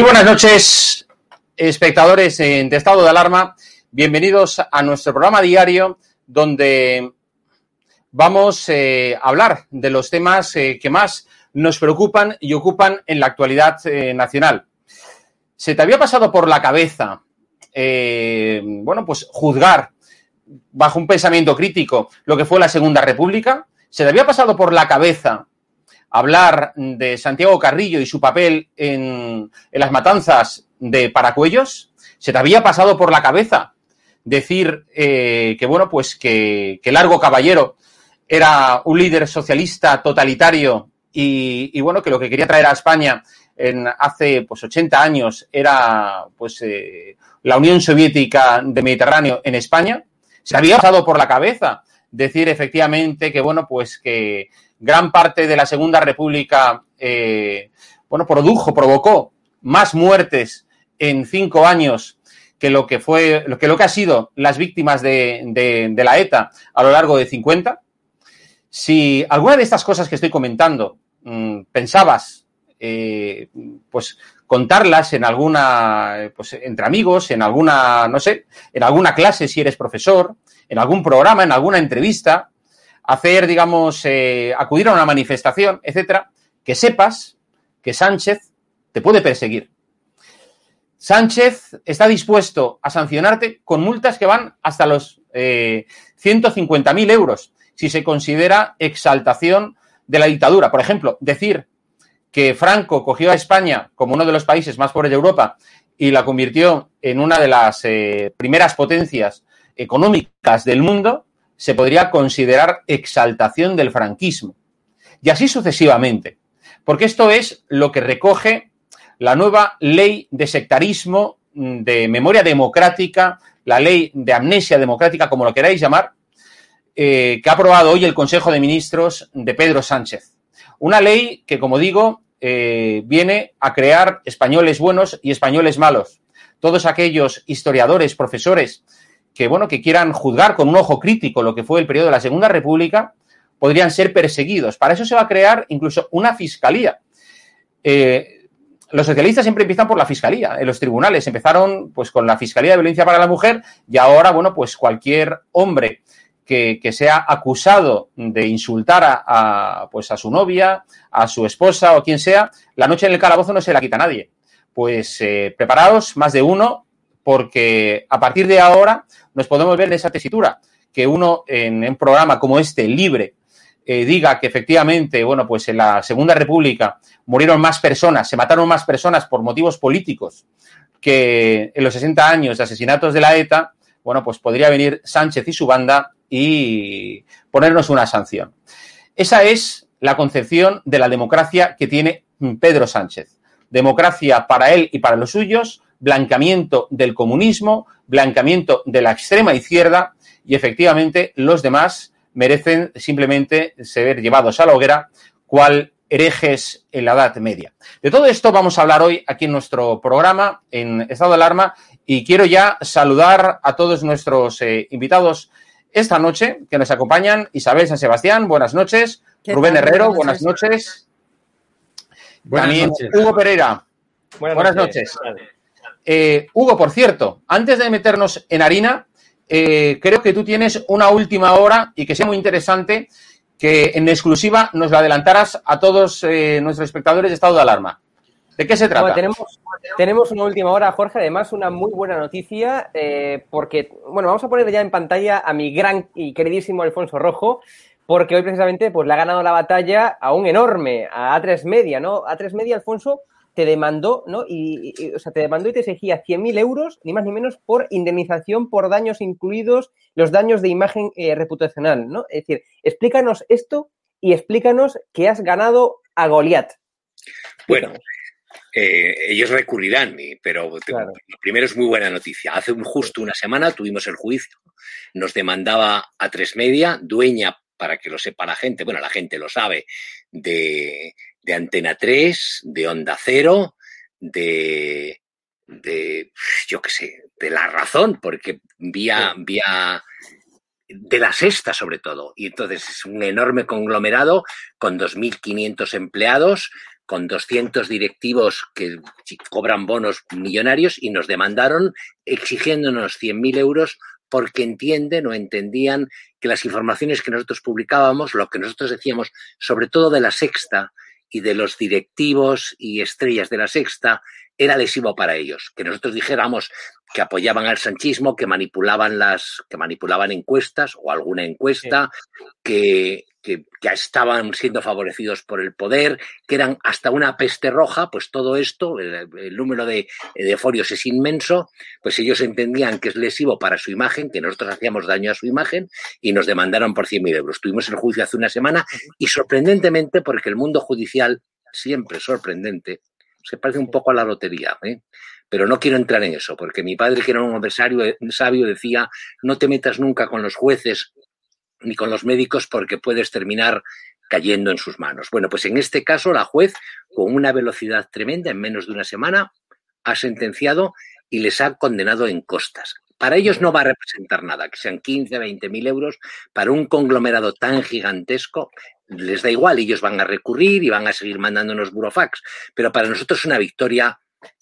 Muy buenas noches, espectadores de estado de alarma. Bienvenidos a nuestro programa diario donde vamos eh, a hablar de los temas eh, que más nos preocupan y ocupan en la actualidad eh, nacional. ¿Se te había pasado por la cabeza, bueno, pues juzgar bajo un pensamiento crítico lo que fue la Segunda República? ¿Se te había pasado por la cabeza hablar de Santiago Carrillo y su papel en, las matanzas de Paracuellos? ¿Se te había pasado por la cabeza decir eh, que, bueno, pues que, Largo Caballero era un líder socialista totalitario y, bueno, que lo que quería traer a España en hace pues 80 años era pues eh, la Unión Soviética de Mediterráneo en España? ¿Se había pasado por la cabeza decir efectivamente que, bueno, pues que gran parte de la Segunda República, eh, bueno, produjo, provocó más muertes en cinco años que lo que fue, que, lo que ha sido las víctimas de, la ETA a lo largo de 50. Si alguna de estas cosas que estoy comentando mm, pensabas, eh, pues contarlas en alguna, pues entre amigos, en alguna, no sé, en alguna clase si eres profesor, en algún programa, en alguna entrevista, hacer, digamos, eh, acudir a una manifestación, etcétera, que sepas que Sánchez te puede perseguir. Sánchez está dispuesto a sancionarte con multas que van hasta los eh, 150.000 euros si se considera exaltación de la dictadura. Por ejemplo, decir que Franco cogió a España como uno de los países más pobres de Europa y la convirtió en una de las eh, primeras potencias económicas del mundo, se podría considerar exaltación del franquismo. Y así sucesivamente. porque esto es lo que recoge la nueva ley de sectarismo, mm, de memoria democrática, la ley de amnesia democrática, como lo queráis llamar, eh, que ha aprobado hoy el Consejo de Ministros de Pedro Sánchez. Una ley que, como digo, eh, viene a crear españoles buenos y españoles malos. Todos aquellos historiadores, profesores, que, bueno, que quieran juzgar con un ojo crítico lo que fue el periodo de la Segunda República, podrían ser perseguidos. Para eso se va a crear incluso una fiscalía. Eh, los socialistas siempre empiezan por la fiscalía, en los tribunales. Empezaron pues con la Fiscalía de Violencia para la Mujer y ahora, bueno, pues cualquier hombre que, sea acusado de insultar a, pues a su novia, a su esposa o quien sea, la noche en el calabozo no se la quita nadie. Pues eh, preparaos, más de uno, porque a partir de ahora nos podemos ver en esa tesitura, que uno en un programa como este, libre, eh, diga que efectivamente, bueno, pues en la Segunda República murieron más personas, se mataron más personas por motivos políticos que en los 60 años de asesinatos de la ETA, bueno, pues podría venir Sánchez y su banda y ponernos una sanción. Esa es la concepción de la democracia que tiene Pedro Sánchez. Democracia para él y para los suyos, blancamiento del comunismo, blancamiento de la extrema izquierda y efectivamente los demás merecen simplemente ser llevados a la hoguera, cual herejes en la Edad Media. De todo esto vamos a hablar hoy aquí en nuestro programa, en Estado de Alarma, y quiero ya saludar a todos nuestros eh, invitados esta noche que nos acompañan. Isabel San Sebastián, buenas noches. Rubén Herrero, buenas noches. También Hugo Pereira. Buenas, noches. Eh, Hugo, por cierto, antes de meternos en harina, eh, creo que tú tienes una última hora y que sea muy interesante que en exclusiva nos la adelantaras a todos eh, nuestros espectadores de estado de alarma. ¿De qué se trata? tenemos, tenemos, una última hora, Jorge, además una muy buena noticia, porque, bueno, vamos a poner ya en pantalla a mi gran y queridísimo Alfonso Rojo, porque hoy precisamente pues, le ha ganado la batalla a un enorme, a A3 Media, ¿no? A3 Media, Alfonso, te demandó, ¿no? Y, o sea, te demandó y te exigía 100.000 euros, ni más ni menos, por indemnización por daños incluidos los daños de imagen eh, reputacional, ¿no? Es decir, explícanos esto y explícanos que has ganado a Goliat. Bueno, eh, ellos recurrirán, pero lo primero es muy buena noticia. Hace un, justo una semana tuvimos el juicio. Nos demandaba a Tres Media, dueña, para que lo sepa la gente, bueno, la gente lo sabe, de, de Antena 3, de Onda Cero, de, de yo qué sé, de La Razón, porque vía, vía de la sexta sobre todo. Y entonces es un enorme conglomerado con 2.500 empleados, con 200 directivos que cobran bonos millonarios y nos demandaron exigiéndonos 100.000 euros porque entienden o entendían que las informaciones que nosotros publicábamos, lo que nosotros decíamos, sobre todo de la sexta, y de los directivos y estrellas de la sexta era lesivo para ellos. Que nosotros dijéramos que apoyaban al sanchismo, que manipulaban las, que manipulaban encuestas o alguna encuesta, que, que, ya estaban siendo favorecidos por el poder, que eran hasta una peste roja, pues todo esto, el, número de, de, folios es inmenso, pues ellos entendían que es lesivo para su imagen, que nosotros hacíamos daño a su imagen y nos demandaron por 100.000 euros. Tuvimos el juicio hace una semana y sorprendentemente, porque el mundo judicial siempre sorprendente, se parece un poco a la lotería, ¿eh? pero no quiero entrar en eso, porque mi padre, que era un adversario sabio, decía, no te metas nunca con los jueces ni con los médicos porque puedes terminar cayendo en sus manos. Bueno, pues en este caso la juez, con una velocidad tremenda, en menos de una semana, ha sentenciado y les ha condenado en costas. Para ellos no va a representar nada, que sean 15, 20 mil euros. Para un conglomerado tan gigantesco, les da igual, ellos van a recurrir y van a seguir mandándonos burofax. Pero para nosotros es una victoria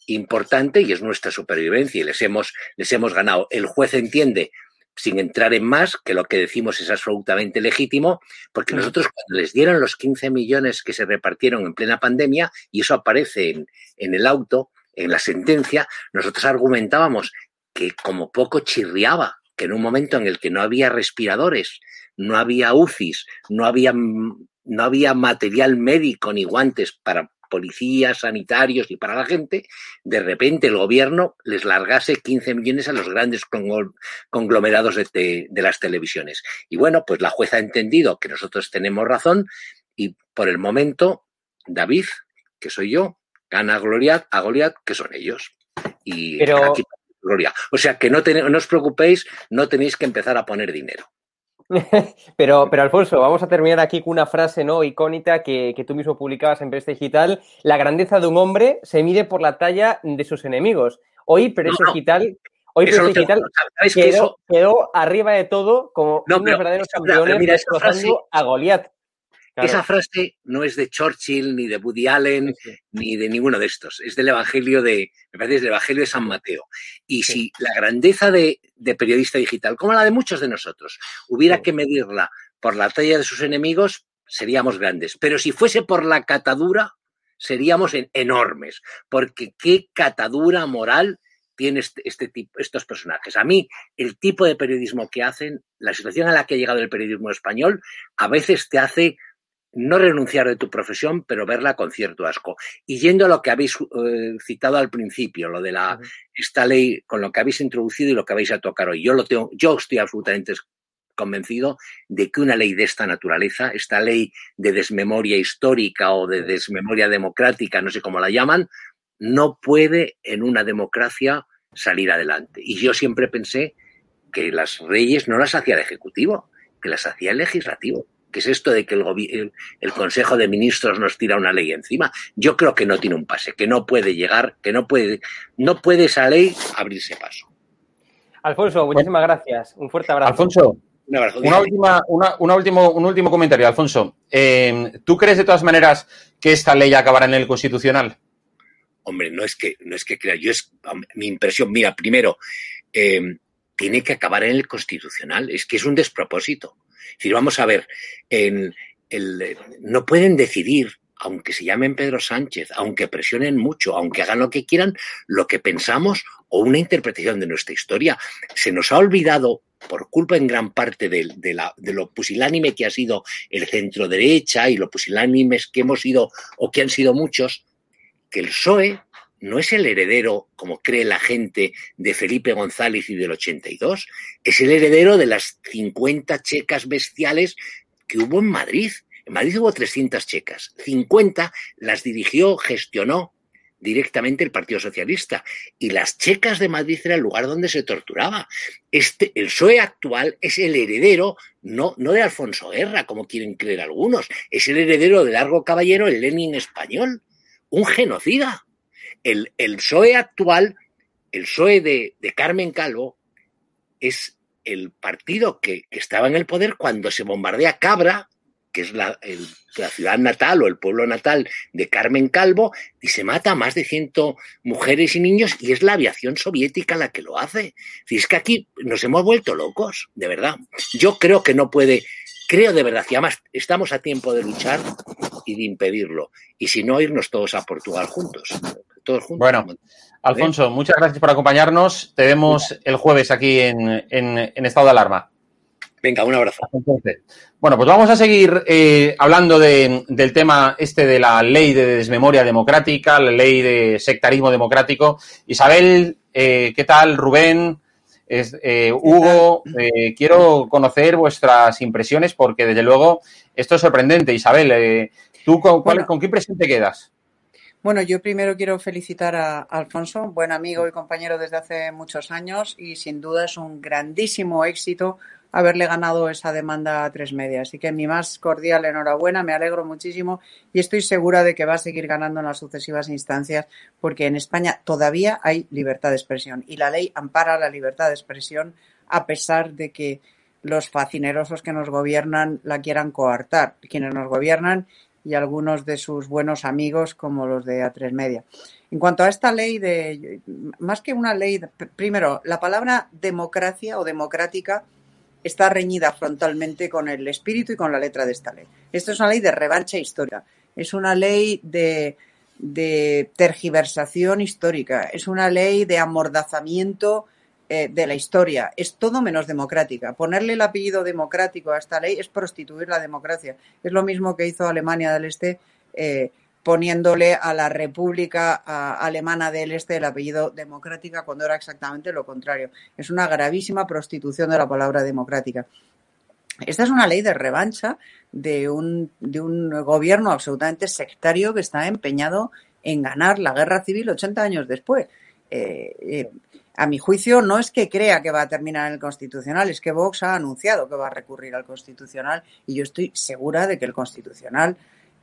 importante y es nuestra supervivencia y les hemos, les hemos ganado. El juez entiende sin entrar en más, que lo que decimos es absolutamente legítimo, porque nosotros cuando les dieron los 15 millones que se repartieron en plena pandemia, y eso aparece en, en el auto, en la sentencia, nosotros argumentábamos que como poco chirriaba, que en un momento en el que no había respiradores, no había UCIs, no había, no había material médico ni guantes para policías, sanitarios y para la gente, de repente el gobierno les largase 15 millones a los grandes conglomerados de, las televisiones. Y bueno, pues la jueza ha entendido que nosotros tenemos razón y por el momento David, que soy yo, gana a Goliat, a Goliat, que son ellos. Y Pero... aquí Gloria. O sea que no, no os preocupéis, no tenéis que empezar a poner dinero. pero, pero Alfonso, vamos a terminar aquí con una frase ¿no? icónica que, que tú mismo publicabas en Presta Digital. La grandeza de un hombre se mide por la talla de sus enemigos. Hoy Presta no, Digital, hoy no Digital quedó, eso... quedó, arriba de todo como no, unos pero, verdaderos campeones mira, esa frase, a Goliat. Claro. Esa frase no es de Churchill, ni de Woody Allen, sí. ni de ninguno de estos. Es del Evangelio de, me parece, es del Evangelio de San Mateo. Y sí. si la grandeza de, de, periodista digital, como la de muchos de nosotros, hubiera sí. que medirla por la talla de sus enemigos, seríamos grandes. Pero si fuese por la catadura, seríamos en, enormes. Porque qué catadura moral tiene este, este tipo, estos personajes. A mí, el tipo de periodismo que hacen, la situación a la que ha llegado el periodismo español, a veces te hace no renunciar de tu profesión, pero verla con cierto asco. Y yendo a lo que habéis eh, citado al principio, lo de la, esta ley, con lo que habéis introducido y lo que vais a tocar hoy, yo lo tengo, yo estoy absolutamente convencido de que una ley de esta naturaleza, esta ley de desmemoria histórica o de desmemoria democrática, no sé cómo la llaman, no puede en una democracia salir adelante. Y yo siempre pensé que las leyes no las hacía el Ejecutivo, que las hacía el Legislativo. ¿Qué es esto de que el, el, el, Consejo de Ministros nos tira una ley encima? Yo creo que no tiene un pase, que no puede llegar, que no puede, no puede esa ley abrirse paso. Alfonso, muchísimas bueno, gracias. Un fuerte abrazo. Alfonso, un, abrazo, una última, una, una último, un último comentario, Alfonso. Eh, ¿Tú crees de todas maneras que esta ley acabará en el Constitucional? Hombre, no es que, no es que crea, yo es mi impresión. Mira, primero, eh, tiene que acabar en el Constitucional. Es que es un despropósito. Es decir, vamos a ver, en el, no pueden decidir, aunque se llamen Pedro Sánchez, aunque presionen mucho, aunque hagan lo que quieran, lo que pensamos o una interpretación de nuestra historia. Se nos ha olvidado, por culpa en gran parte de, de, la, de lo pusilánime que ha sido el centro derecha y lo pusilánimes que hemos sido o que han sido muchos, que el PSOE no es el heredero, como cree la gente, de Felipe González y del 82, es el heredero de las 50 checas bestiales que hubo en Madrid. En Madrid hubo 300 checas, 50 las dirigió, gestionó directamente el Partido Socialista. Y las checas de Madrid era el lugar donde se torturaba. Este, el PSOE actual es el heredero, no, no de Alfonso Guerra, como quieren creer algunos, es el heredero de Largo Caballero, el Lenin español, un genocida el, el PSOE actual, el PSOE de, de, Carmen Calvo, es el partido que, que, estaba en el poder cuando se bombardea Cabra, que es la, la, ciudad natal o el pueblo natal de Carmen Calvo, y se mata a más de 100 mujeres y niños, y es la aviación soviética la que lo hace. Si es que aquí nos hemos vuelto locos, de verdad. Yo creo que no puede, creo de verdad, y además estamos a tiempo de luchar y de impedirlo. Y si no, irnos todos a Portugal juntos. Todos juntos. Bueno, Alfonso, ¿Eh? muchas gracias por acompañarnos. Te vemos el jueves aquí en, en, en estado de alarma. Venga, un abrazo. Entonces, bueno, pues vamos a seguir eh, hablando de, del tema este de la ley de desmemoria democrática, la ley de sectarismo democrático. Isabel, eh, ¿qué tal? Rubén, es, eh, Hugo, eh, quiero conocer vuestras impresiones porque desde luego esto es sorprendente. Isabel, eh, ¿tú con, cuál, con qué impresión te quedas? Bueno, yo primero quiero felicitar a Alfonso, buen amigo y compañero desde hace muchos años y sin duda es un grandísimo éxito haberle ganado esa demanda a tres media. Así que mi más cordial enhorabuena, me alegro muchísimo y estoy segura de que va a seguir ganando en las sucesivas instancias porque en España todavía hay libertad de expresión y la ley ampara la libertad de expresión a pesar de que los facinerosos que nos gobiernan la quieran coartar, quienes nos gobiernan y algunos de sus buenos amigos como los de A3 Media. En cuanto a esta ley de, más que una ley, primero, la palabra democracia o democrática está reñida frontalmente con el espíritu y con la letra de esta ley. Esto es una ley de revancha histórica, es una ley de, de tergiversación histórica, es una ley de amordazamiento eh, de la historia, es todo menos democrática. Ponerle el apellido democrático a esta ley es prostituir la democracia. Es lo mismo que hizo Alemania del Este. Eh, poniéndole a la República Alemana del Este el apellido democrática cuando era exactamente lo contrario. Es una gravísima prostitución de la palabra democrática. esta es una ley de revancha de un, de un gobierno absolutamente sectario que está empeñado en ganar la guerra civil 80 años después. Eh, a mi juicio, no es que crea que va a terminar en el Constitucional, es que Vox ha anunciado que va a recurrir al Constitucional y yo estoy segura de que el Constitucional,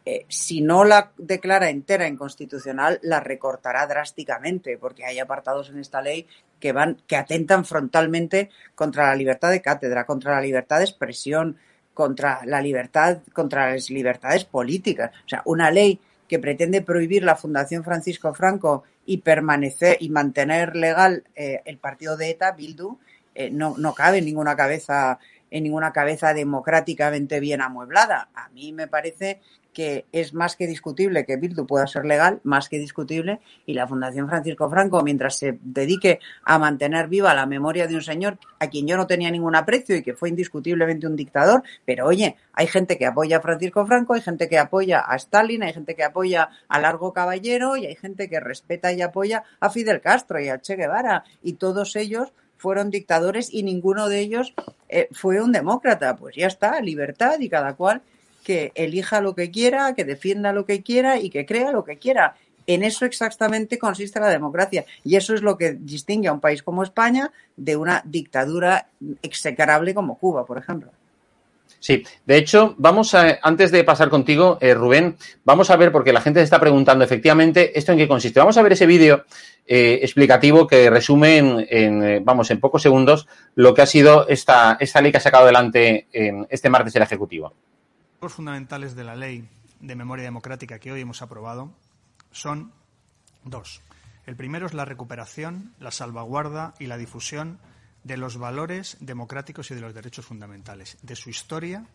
eh, si no la declara entera inconstitucional, la recortará drásticamente, porque hay apartados en esta ley que van, que atentan frontalmente contra la libertad de cátedra, contra la libertad de expresión, contra la libertad, contra las libertades políticas. O sea, una ley que pretende prohibir la Fundación Francisco Franco y permanecer y mantener legal eh, el partido de ETA, Bildu, eh, no, no cabe en ninguna cabeza en ninguna cabeza democráticamente bien amueblada. A mí me parece que es más que discutible que Bildu pueda ser legal, más que discutible, y la Fundación Francisco Franco, mientras se dedique a mantener viva la memoria de un señor a quien yo no tenía ningún aprecio y que fue indiscutiblemente un dictador, pero oye, hay gente que apoya a Francisco Franco, hay gente que apoya a Stalin, hay gente que apoya a Largo Caballero y hay gente que respeta y apoya a Fidel Castro y a Che Guevara, y todos ellos fueron dictadores y ninguno de ellos eh, fue un demócrata. Pues ya está, libertad y cada cual que elija lo que quiera, que defienda lo que quiera y que crea lo que quiera. En eso exactamente consiste la democracia. Y eso es lo que distingue a un país como España de una dictadura execrable como Cuba, por ejemplo. Sí, de hecho, vamos antes de pasar contigo, eh, Rubén, vamos a ver, porque la gente se está preguntando efectivamente esto en qué consiste. Vamos a ver ese vídeo eh, explicativo que resume en, eh, vamos, en pocos segundos lo que ha sido esta, esta ley que ha sacado adelante en este martes el Ejecutivo. Los fundamentales de la ley de memoria democrática que hoy hemos aprobado son dos. El primero es la recuperación, la salvaguarda y la difusión de los valores democráticos y de los derechos fundamentales, de su historia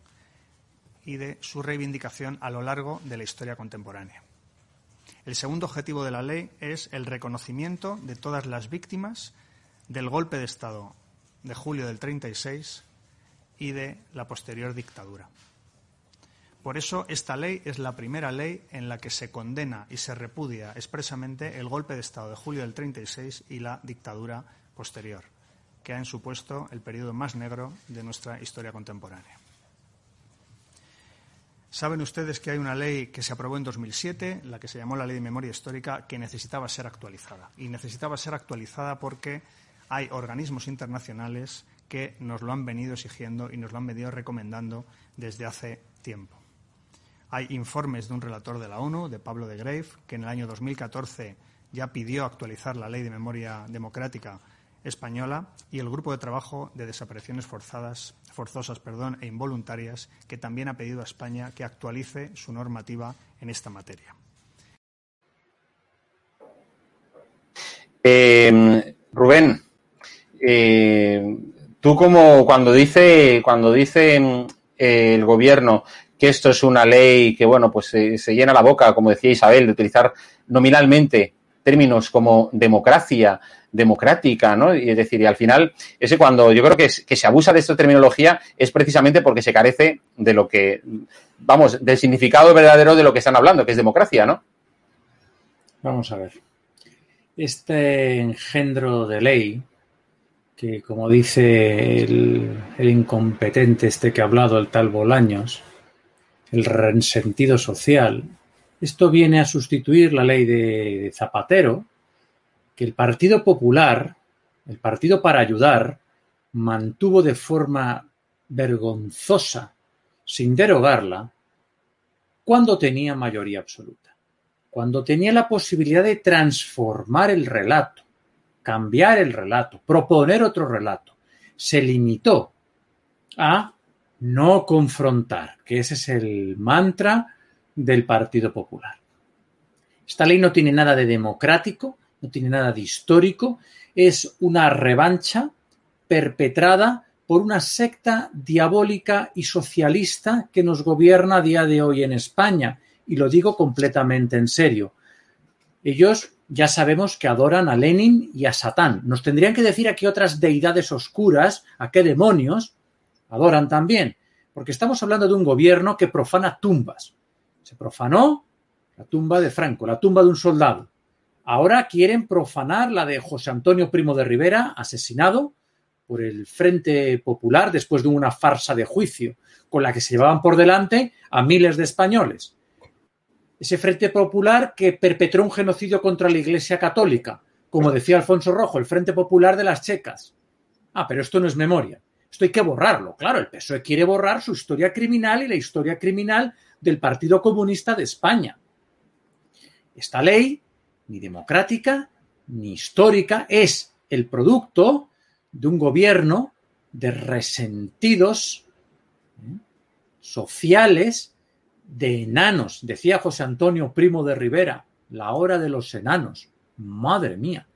y de su reivindicación a lo largo de la historia contemporánea. El segundo objetivo de la ley es el reconocimiento de todas las víctimas del golpe de Estado de julio del 36 y de la posterior dictadura. Por eso, esta ley es la primera ley en la que se condena y se repudia expresamente el golpe de Estado de julio del 36 y la dictadura posterior, que han supuesto el periodo más negro de nuestra historia contemporánea. Saben ustedes que hay una ley que se aprobó en 2007, la que se llamó la Ley de Memoria Histórica, que necesitaba ser actualizada. Y necesitaba ser actualizada porque hay organismos internacionales que nos lo han venido exigiendo y nos lo han venido recomendando desde hace tiempo. Hay informes de un relator de la ONU, de Pablo de Grave, que en el año 2014 ya pidió actualizar la Ley de Memoria Democrática española y el Grupo de Trabajo de Desapariciones Forzadas, Forzosas perdón, e Involuntarias, que también ha pedido a España que actualice su normativa en esta materia. Eh, Rubén, eh, tú como cuando dice cuando dice eh, el gobierno que esto es una ley que, bueno, pues se, llena la boca, como decía Isabel, de utilizar nominalmente términos como democracia, democrática, ¿no? Y es decir, y al final, ese cuando yo creo que, que, se abusa de esta terminología es precisamente porque se carece de lo que, vamos, del significado verdadero de lo que están hablando, que es democracia, ¿no? Vamos a ver. Este engendro de ley, que como dice el, el incompetente este que ha hablado, el tal Bolaños, el resentido social. Esto viene a sustituir la ley de Zapatero, que el Partido Popular, el Partido para Ayudar, mantuvo de forma vergonzosa, sin derogarla, cuando tenía mayoría absoluta, cuando tenía la posibilidad de transformar el relato, cambiar el relato, proponer otro relato. Se limitó a no confrontar, que ese es el mantra del Partido Popular. Esta ley no tiene nada de democrático, no tiene nada de histórico, es una revancha perpetrada por una secta diabólica y socialista que nos gobierna a día de hoy en España. Y lo digo completamente en serio. Ellos ya sabemos que adoran a Lenin y a Satán. Nos tendrían que decir a qué otras deidades oscuras, a qué demonios, adoran también, porque estamos hablando de un gobierno que profana tumbas. Se profanó la tumba de Franco, la tumba de un soldado. Ahora quieren profanar la de José Antonio Primo de Rivera, asesinado por el Frente Popular después de una farsa de juicio con la que se llevaban por delante a miles de españoles. Ese Frente Popular que perpetró un genocidio contra la Iglesia Católica, como decía Alfonso Rojo, el Frente Popular de las Checas. Ah, pero esto no es memoria. Esto hay que borrarlo. Claro, el PSOE quiere borrar su historia criminal y la historia criminal del Partido Comunista de España. Esta ley, ni democrática ni histórica, es el producto de un gobierno de resentidos ¿eh? sociales de enanos. Decía José Antonio Primo de Rivera, la hora de los enanos. Madre mía,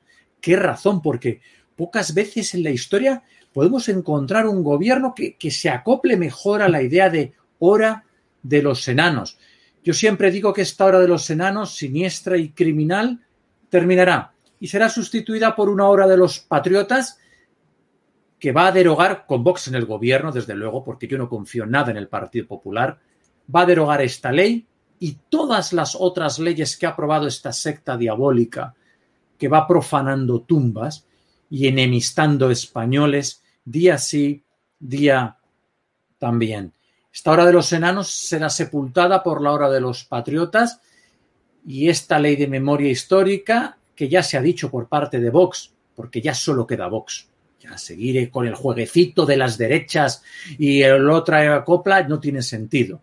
qué razón, porque pocas veces en la historia podemos encontrar un gobierno que, que se acople mejor a la idea de hora de los enanos. Yo siempre digo que esta hora de los enanos, siniestra y criminal, terminará y será sustituida por una hora de los patriotas que va a derogar, con Vox en el gobierno, desde luego, porque yo no confío nada en el Partido Popular, va a derogar esta ley y todas las otras leyes que ha aprobado esta secta diabólica que va profanando tumbas y enemistando españoles día sí, día también. Esta hora de los enanos será sepultada por la hora de los patriotas y esta ley de memoria histórica, que ya se ha dicho por parte de Vox, porque ya solo queda Vox. Ya seguir con el jueguecito de las derechas y el otra copla no tiene sentido.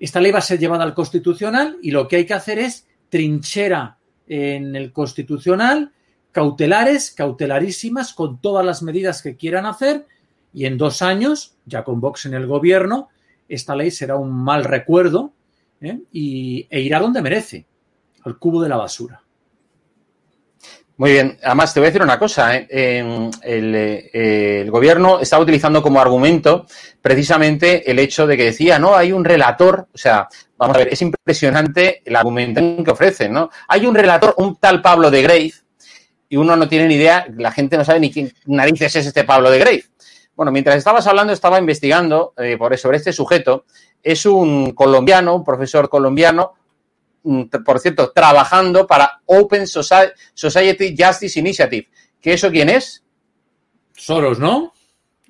Esta ley va a ser llevada al Constitucional y lo que hay que hacer es trinchera en el Constitucional, cautelares, cautelarísimas, con todas las medidas que quieran hacer y en dos años, ya con Vox en el gobierno, esta ley será un mal recuerdo ¿eh? y, e irá donde merece, al cubo de la basura. Muy bien. Además, te voy a decir una cosa. ¿eh? El, eh, el, gobierno está utilizando como argumento precisamente el hecho de que decía, no, hay un relator. O sea, vamos a ver, es impresionante el argumento que ofrecen, ¿no? Hay un relator, un tal Pablo de Grave, y uno no tiene ni idea, la gente no sabe ni quién narices es este Pablo de Grave. Bueno, mientras estabas hablando, estaba investigando eh, por, sobre este sujeto. Es un colombiano, un profesor colombiano, mm, por cierto, trabajando para Open Society Justice Initiative. ¿Qué eso quién es? Soros, ¿no?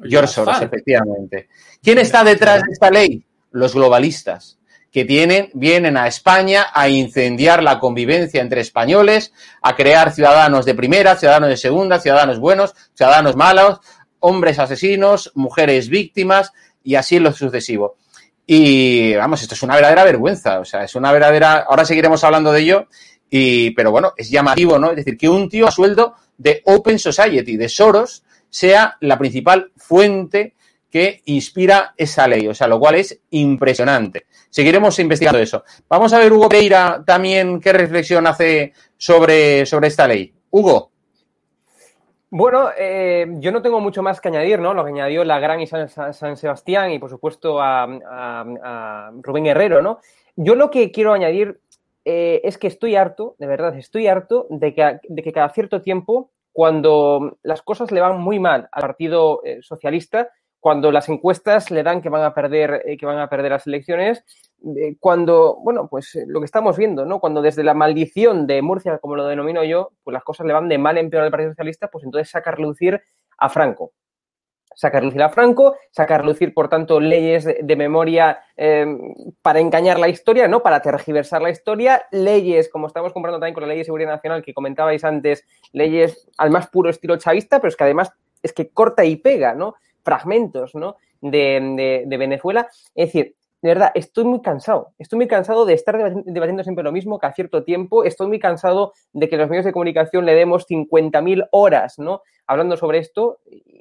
George Soros, efectivamente. ¿Quién está detrás de esta ley? Los globalistas que tienen, vienen a España a incendiar la convivencia entre españoles, a crear ciudadanos de primera, ciudadanos de segunda, ciudadanos buenos, ciudadanos malos, hombres asesinos, mujeres víctimas y así en lo sucesivo. Y vamos, esto es una verdadera vergüenza, o sea, es una verdadera, ahora seguiremos hablando de ello, y, pero bueno, es llamativo, ¿no? Es decir, que un tío a sueldo de Open Society, de Soros, sea la principal fuente que inspira esa ley, o sea, lo cual es impresionante. Seguiremos investigando eso. Vamos a ver, Hugo Pereira, también qué reflexión hace sobre, sobre esta ley. Hugo. Bueno, eh, yo no tengo mucho más que añadir, ¿no? Lo que añadió la Gran y San, Sebastián y, por supuesto, a, Rubén Herrero, ¿no? Yo lo que quiero añadir eh, es que estoy harto, de verdad, estoy harto de que, de que, cada cierto tiempo, cuando las cosas le van muy mal al Partido eh, Socialista, cuando las encuestas le dan que van a perder, que van a perder las elecciones, cuando, bueno, pues eh, lo que estamos viendo, ¿no? Cuando desde la maldición de Murcia, como lo denomino yo, pues las cosas le van de mal en peor al Partido Socialista, pues entonces saca a relucir a Franco. Saca a relucir a Franco, saca a relucir, por tanto, leyes de, memoria em, para engañar la historia, ¿no? Para tergiversar la historia, leyes, como estamos comprando también con la Ley de Seguridad Nacional que comentabais antes, leyes al más puro estilo chavista, pero es que además es que corta y pega, ¿no? Fragmentos, ¿no? de Venezuela. Es decir, de verdad, estoy muy cansado. Estoy muy cansado de estar debatiendo siempre lo mismo cada cierto tiempo. Estoy muy cansado de que los medios de comunicación le demos 50.000 horas, ¿no? Hablando sobre esto.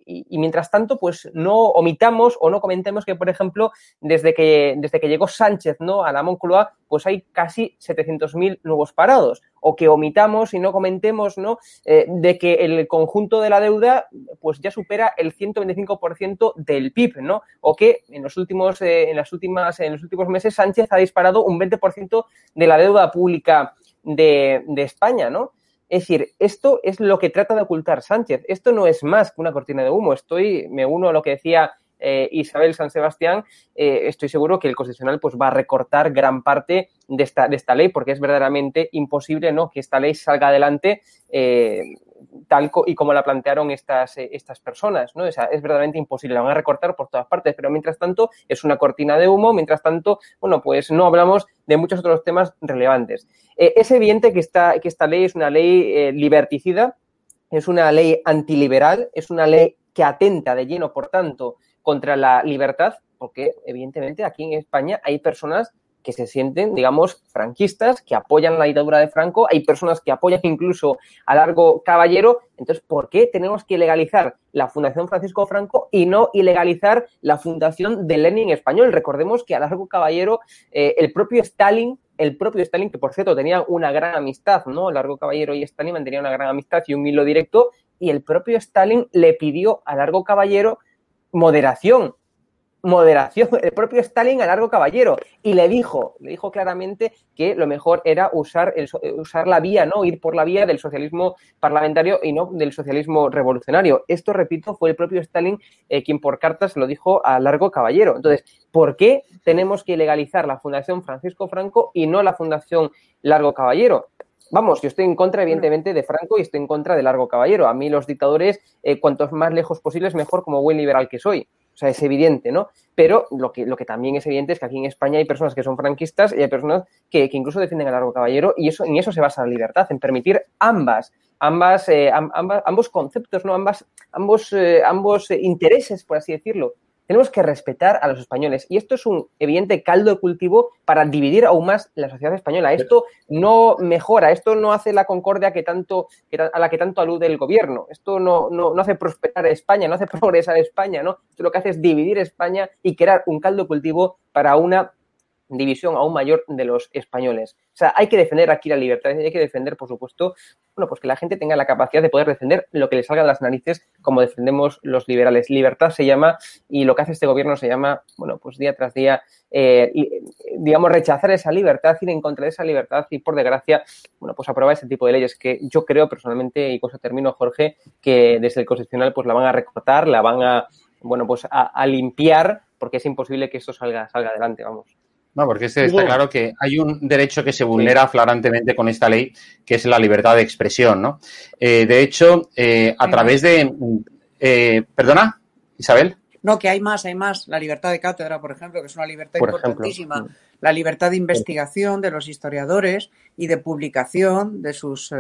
Y, mientras tanto, pues no omitamos o no comentemos que, por ejemplo, desde que, desde que llegó Sánchez, ¿no? A la Moncloa, pues hay casi 700.000 nuevos parados o que omitamos y no comentemos ¿no? Eh, de que el conjunto de la deuda pues ya supera el 125% del PIB, ¿no? O que en los últimos, eh, en las últimas, en los últimos meses Sánchez ha disparado un 20% de la deuda pública de, de España, ¿no? Es decir, esto es lo que trata de ocultar Sánchez. Esto no es más que una cortina de humo. Estoy, me uno a lo que decía eh, Isabel San Sebastián, eh, estoy seguro que el Constitucional pues, va a recortar gran parte de esta, de esta ley, porque es verdaderamente imposible ¿no? que esta ley salga adelante eh, tal y como la plantearon estas, eh, estas personas, ¿no? O es verdaderamente imposible, la van a recortar por todas partes, pero mientras tanto es una cortina de humo, mientras tanto, bueno, pues no hablamos de muchos otros temas relevantes. Es evidente que esta, que esta ley es una ley liberticida, es una ley antiliberal, es una ley que atenta de lleno, por tanto, contra la libertad, porque evidentemente aquí en España hay personas que se sienten, digamos, franquistas, que apoyan la dictadura de Franco, hay personas que apoyan incluso a Largo Caballero. Entonces, ¿por qué tenemos que legalizar la Fundación Francisco Franco y no ilegalizar la Fundación de Lenin español? Recordemos que a Largo Caballero, eh, el propio Stalin el propio Stalin, que por cierto tenía una gran amistad, ¿no? Largo Caballero y Stalin mantenían una gran amistad y un hilo directo, y el propio Stalin le pidió a Largo Caballero moderación, moderación, el propio Stalin a largo caballero, y le dijo, le dijo claramente que lo mejor era usar, el, usar la vía, ¿no? Ir por la vía del socialismo parlamentario y no del socialismo revolucionario. Esto, repito, fue el propio Stalin eh, quien por cartas lo dijo a largo caballero. Entonces, ¿por qué tenemos que legalizar la Fundación Francisco Franco y no la Fundación Largo Caballero? Vamos, yo estoy en contra, evidentemente, de Franco y estoy en contra de Largo Caballero. A mí los dictadores, eh, cuantos más lejos posibles, mejor como buen liberal que soy. O sea, es evidente, ¿no? Pero lo que, lo que también es evidente es que aquí en España hay personas que son franquistas y hay personas que, incluso defienden a Largo Caballero y eso, en eso se basa la libertad, en permitir ambas, ambas, eh, ambos conceptos, ¿no? Ambas, ambos, eh, ambos intereses, por así decirlo. Tenemos que respetar a los españoles. Y esto es un evidente caldo de cultivo para dividir aún más la sociedad española. Esto no mejora, esto no hace la concordia que tanto, a la que tanto alude el gobierno. Esto no, no, no hace prosperar España, no hace progresar España, ¿no? Esto lo que hace es dividir España y crear un caldo de cultivo para una división aún mayor de los españoles. O sea, hay que defender aquí la libertad, hay que defender, por supuesto, bueno, pues que la gente tenga la capacidad de poder defender lo que le salga de las narices, como defendemos los liberales. Libertad se llama, y lo que hace este gobierno se llama, bueno, pues día tras día, eh, digamos, rechazar esa libertad, ir en contra de esa libertad y, por desgracia, bueno, pues aprobar ese tipo de leyes que yo creo personalmente, y con eso termino, Jorge, que desde el Constitucional pues la van a recortar, la van a, bueno, pues a, a limpiar, porque es imposible que esto salga, salga adelante, vamos. No, porque está claro que hay un derecho que se vulnera flagrantemente con esta ley, que es la libertad de expresión, ¿no? Eh, de hecho, eh, a través de... Eh, ¿Perdona, Isabel? No, que hay más, hay más. La libertad de cátedra, por ejemplo, que es una libertad importantísima. La libertad de investigación de los historiadores y de publicación de sus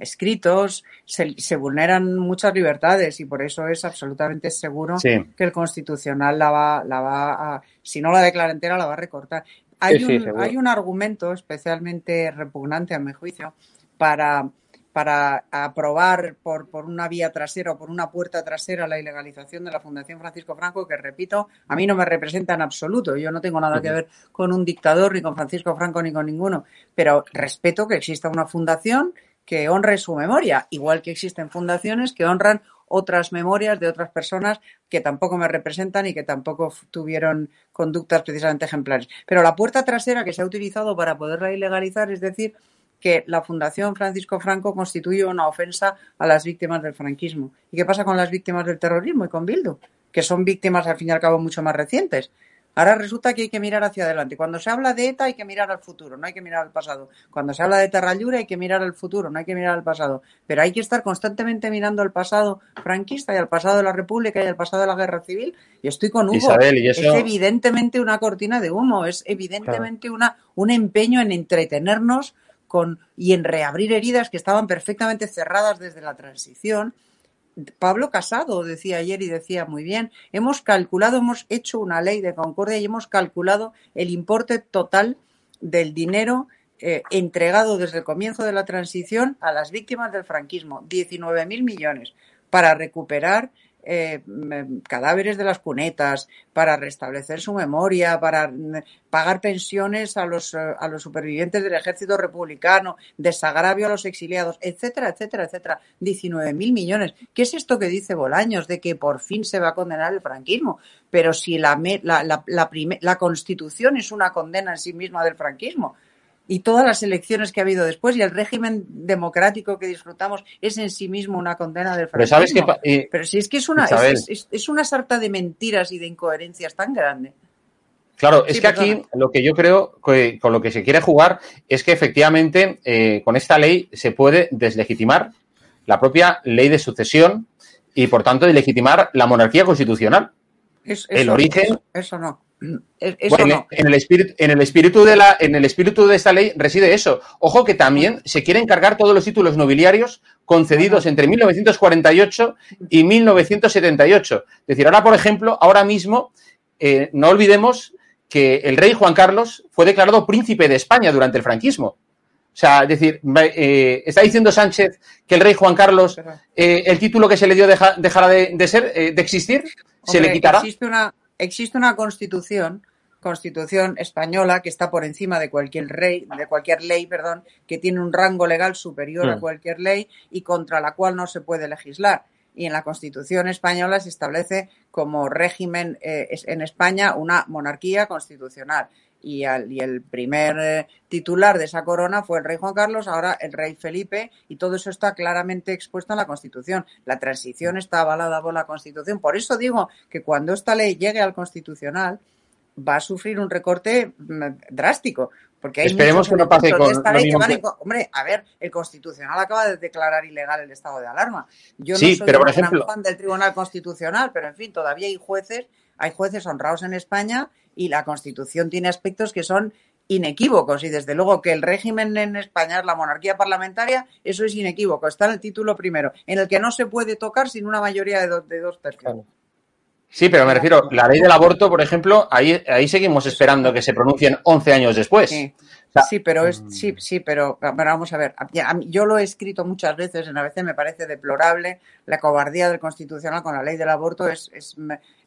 escritos, se, vulneran muchas libertades y por eso es absolutamente seguro que el Constitucional la va, la va a, si no la declara entera, la va a recortar. Hay, un, hay un argumento especialmente repugnante, a mi juicio, para, para aprobar por, por, una vía trasera o por una puerta trasera la ilegalización de la Fundación Francisco Franco, que repito, a mí no me representa en absoluto. Yo no tengo nada que ver con un dictador, ni con Francisco Franco, ni con ninguno, pero respeto que exista una fundación que honre su memoria, igual que existen fundaciones que honran otras memorias de otras personas que tampoco me representan y que tampoco tuvieron conductas precisamente ejemplares. Pero la puerta trasera que se ha utilizado para poderla ilegalizar es decir que la Fundación Francisco Franco constituye una ofensa a las víctimas del franquismo. ¿Y qué pasa con las víctimas del terrorismo y con Bildu? Que son víctimas al fin y al cabo mucho más recientes. Ahora resulta que hay que mirar hacia adelante. Cuando se habla de ETA hay que mirar al futuro, no hay que mirar al pasado. Cuando se habla de Terrallura hay que mirar al futuro, no hay que mirar al pasado. Pero hay que estar constantemente mirando al pasado franquista y al pasado de la República y al pasado de la Guerra Civil. Y estoy con Hugo. Es evidentemente una cortina de humo, es evidentemente una, un empeño en entretenernos con, y en reabrir heridas que estaban perfectamente cerradas desde la transición Pablo Casado decía ayer y decía muy bien, hemos calculado, hemos hecho una ley de concordia y hemos calculado el importe total del dinero eh, entregado desde el comienzo de la transición a las víctimas del franquismo, 19.000 millones, para recuperar eh, cadáveres de las cunetas, para restablecer su memoria, para mm, pagar pensiones a los, eh, a los supervivientes del ejército republicano, desagravio a los exiliados, etcétera, etcétera, etcétera. 19.000 millones. ¿Qué es esto que dice Bolaños de que por fin se va a condenar el franquismo? Pero si la, la, la, la Constitución es una condena en sí misma del franquismo, y todas las elecciones que ha habido después y el régimen democrático que disfrutamos es en sí mismo una condena del franquismo. Pero, sabes Pero si es que es una, es, una sarta de mentiras y de incoherencias tan grande. Claro, es que aquí lo que yo creo que con lo que se quiere jugar es que efectivamente eh, con esta ley se puede deslegitimar la propia ley de sucesión y, por tanto, de legitimar la monarquía constitucional. el origen. Eso, no. En, el espíritu, en, el espíritu de la, en el espíritu de esta ley reside eso. Ojo que también se quieren cargar todos los títulos nobiliarios concedidos entre 1948 y 1978. Es decir, ahora, por ejemplo, ahora mismo, eh, no olvidemos que el rey Juan Carlos fue declarado príncipe de España durante el franquismo. O sea, es decir, eh, está diciendo Sánchez que el rey Juan Carlos, eh, el título que se le dio dejará de, ser, eh, de existir, se le quitará. Existe una, existe una constitución, constitución española, que está por encima de cualquier rey, de cualquier ley, perdón, que tiene un rango legal superior a mm. cualquier ley y contra la cual no se puede legislar. Y en la Constitución española se establece como régimen en España una monarquía constitucional y, el primer eh, titular de esa corona fue el rey Juan Carlos, ahora el rey Felipe, y todo eso está claramente expuesto en la Constitución. La transición está avalada por la Constitución. Por eso digo que cuando esta ley llegue al Constitucional, va a sufrir un recorte mm, drástico. Porque hay Esperemos que no pase con Hombre, a ver, el Constitucional acaba de declarar ilegal el estado de alarma. Yo no soy pero por ejemplo... fan del Tribunal Constitucional, pero en fin, todavía hay jueces, hay jueces honrados en España y la Constitución tiene aspectos que son inequívocos y desde luego que el régimen en España es la monarquía parlamentaria, eso es inequívoco, está en el título primero, en el que no se puede tocar sin una mayoría de, dos tercios. Sí, pero me refiero, la ley del aborto, por ejemplo, ahí, ahí seguimos esperando que se pronuncien 11 años después. Sí. Pero es, mm. sí, sí, pero, vamos a ver. Yo lo he escrito muchas veces, en a veces me parece deplorable la cobardía del constitucional con la ley del aborto es, es,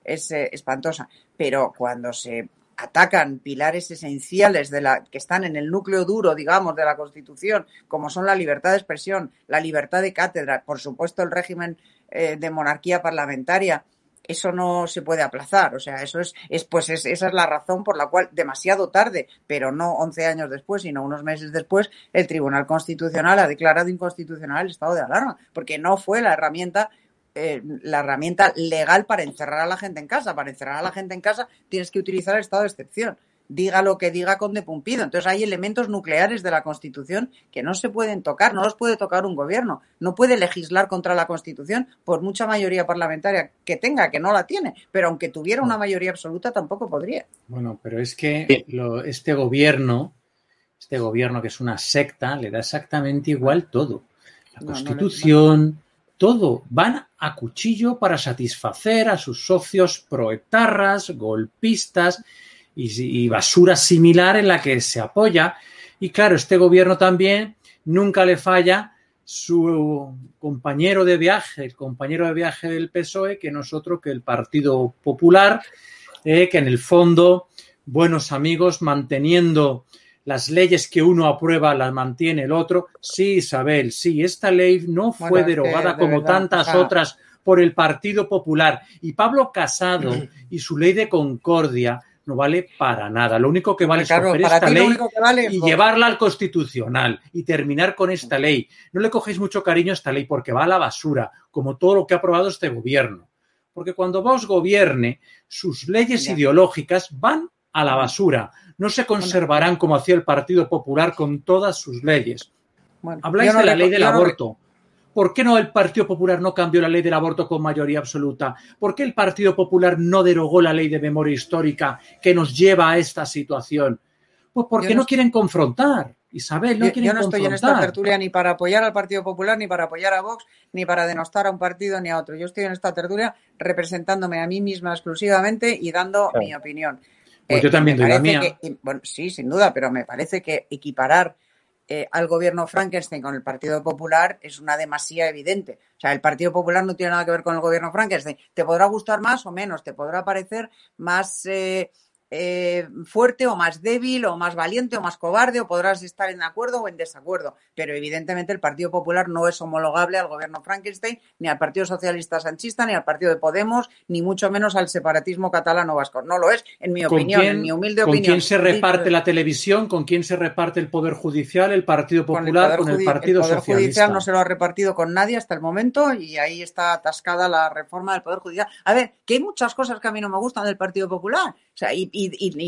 es eh, espantosa. Pero cuando se atacan pilares esenciales de la que están en el núcleo duro, digamos, de la Constitución, como son la libertad de expresión, la libertad de cátedra, por supuesto el régimen eh, de monarquía parlamentaria, eso no se puede aplazar. O sea, eso es, es pues esa es la razón por la cual demasiado tarde, pero no 11 años después, sino unos meses después, el Tribunal Constitucional ha declarado inconstitucional el estado de alarma, porque no fue la herramienta eh, la herramienta legal para encerrar a la gente en casa. Para encerrar a la gente en casa tienes que utilizar el estado de excepción. Diga lo que diga Conde Pumpido. Entonces hay elementos nucleares de la Constitución que no se pueden tocar, no los puede tocar un gobierno. No puede legislar contra la Constitución por mucha mayoría parlamentaria que tenga, que no la tiene. Pero aunque tuviera una mayoría absoluta, tampoco podría. Bueno, pero es que este gobierno, este gobierno que es una secta, le da exactamente igual todo. La Constitución, todo. Van a cuchillo para satisfacer a sus socios proetarras, golpistas y, basura similar en la que se apoya. Y claro, este gobierno también nunca le falla su compañero de viaje, el compañero de viaje del PSOE, que no es otro que el Partido Popular, eh, que en el fondo, buenos amigos, manteniendo las leyes que uno aprueba las mantiene el otro. Sí, Isabel, sí, esta ley no fue derogada como tantas otras por el Partido Popular. Y Pablo Casado y su ley de concordia no vale para nada. Lo único que vale es coger esta ley y llevarla al constitucional y terminar con esta ley. No le cogéis mucho cariño a esta ley porque va a la basura, como todo lo que ha aprobado este gobierno. Porque cuando vos gobierne, sus leyes ideológicas van a la basura no se conservarán como hacía el Partido Popular con todas sus leyes. Habláis de la ley del aborto. ¿Por qué no el Partido Popular no cambió la ley del aborto con mayoría absoluta? ¿Por qué el Partido Popular no derogó la ley de memoria histórica que nos lleva a esta situación? Pues porque no, quieren confrontar. Isabel, no quieren Yo no estoy en esta tertulia ni para apoyar al Partido Popular, ni para apoyar a Vox, ni para denostar a un partido ni a otro. Yo estoy en esta tertulia representándome a mí misma exclusivamente y dando mi opinión. Pues yo también doy la mía. bueno, sí, sin duda, pero me parece que equiparar eh, al gobierno Frankenstein con el Partido Popular es una demasía evidente. O sea, el Partido Popular no tiene nada que ver con el gobierno Frankenstein. Te podrá gustar más o menos, te podrá parecer más eh, eh, fuerte o más débil o más valiente o más cobarde o podrás estar en acuerdo o en desacuerdo. Pero evidentemente el Partido Popular no es homologable al gobierno Frankenstein, ni al Partido Socialista Sanchista, ni al Partido de Podemos, ni mucho menos al separatismo catalano vasco. No lo es, en mi opinión, en mi humilde opinión. ¿Con quién se reparte la televisión? ¿Con quién se reparte el Poder Judicial? ¿El Partido Popular? ¿Con el, Partido el poder Socialista? Judicial no se lo ha repartido con nadie hasta el momento y ahí está atascada la reforma del Poder Judicial. A ver, que hay muchas cosas que a mí no me gustan del Partido Popular O sea, y,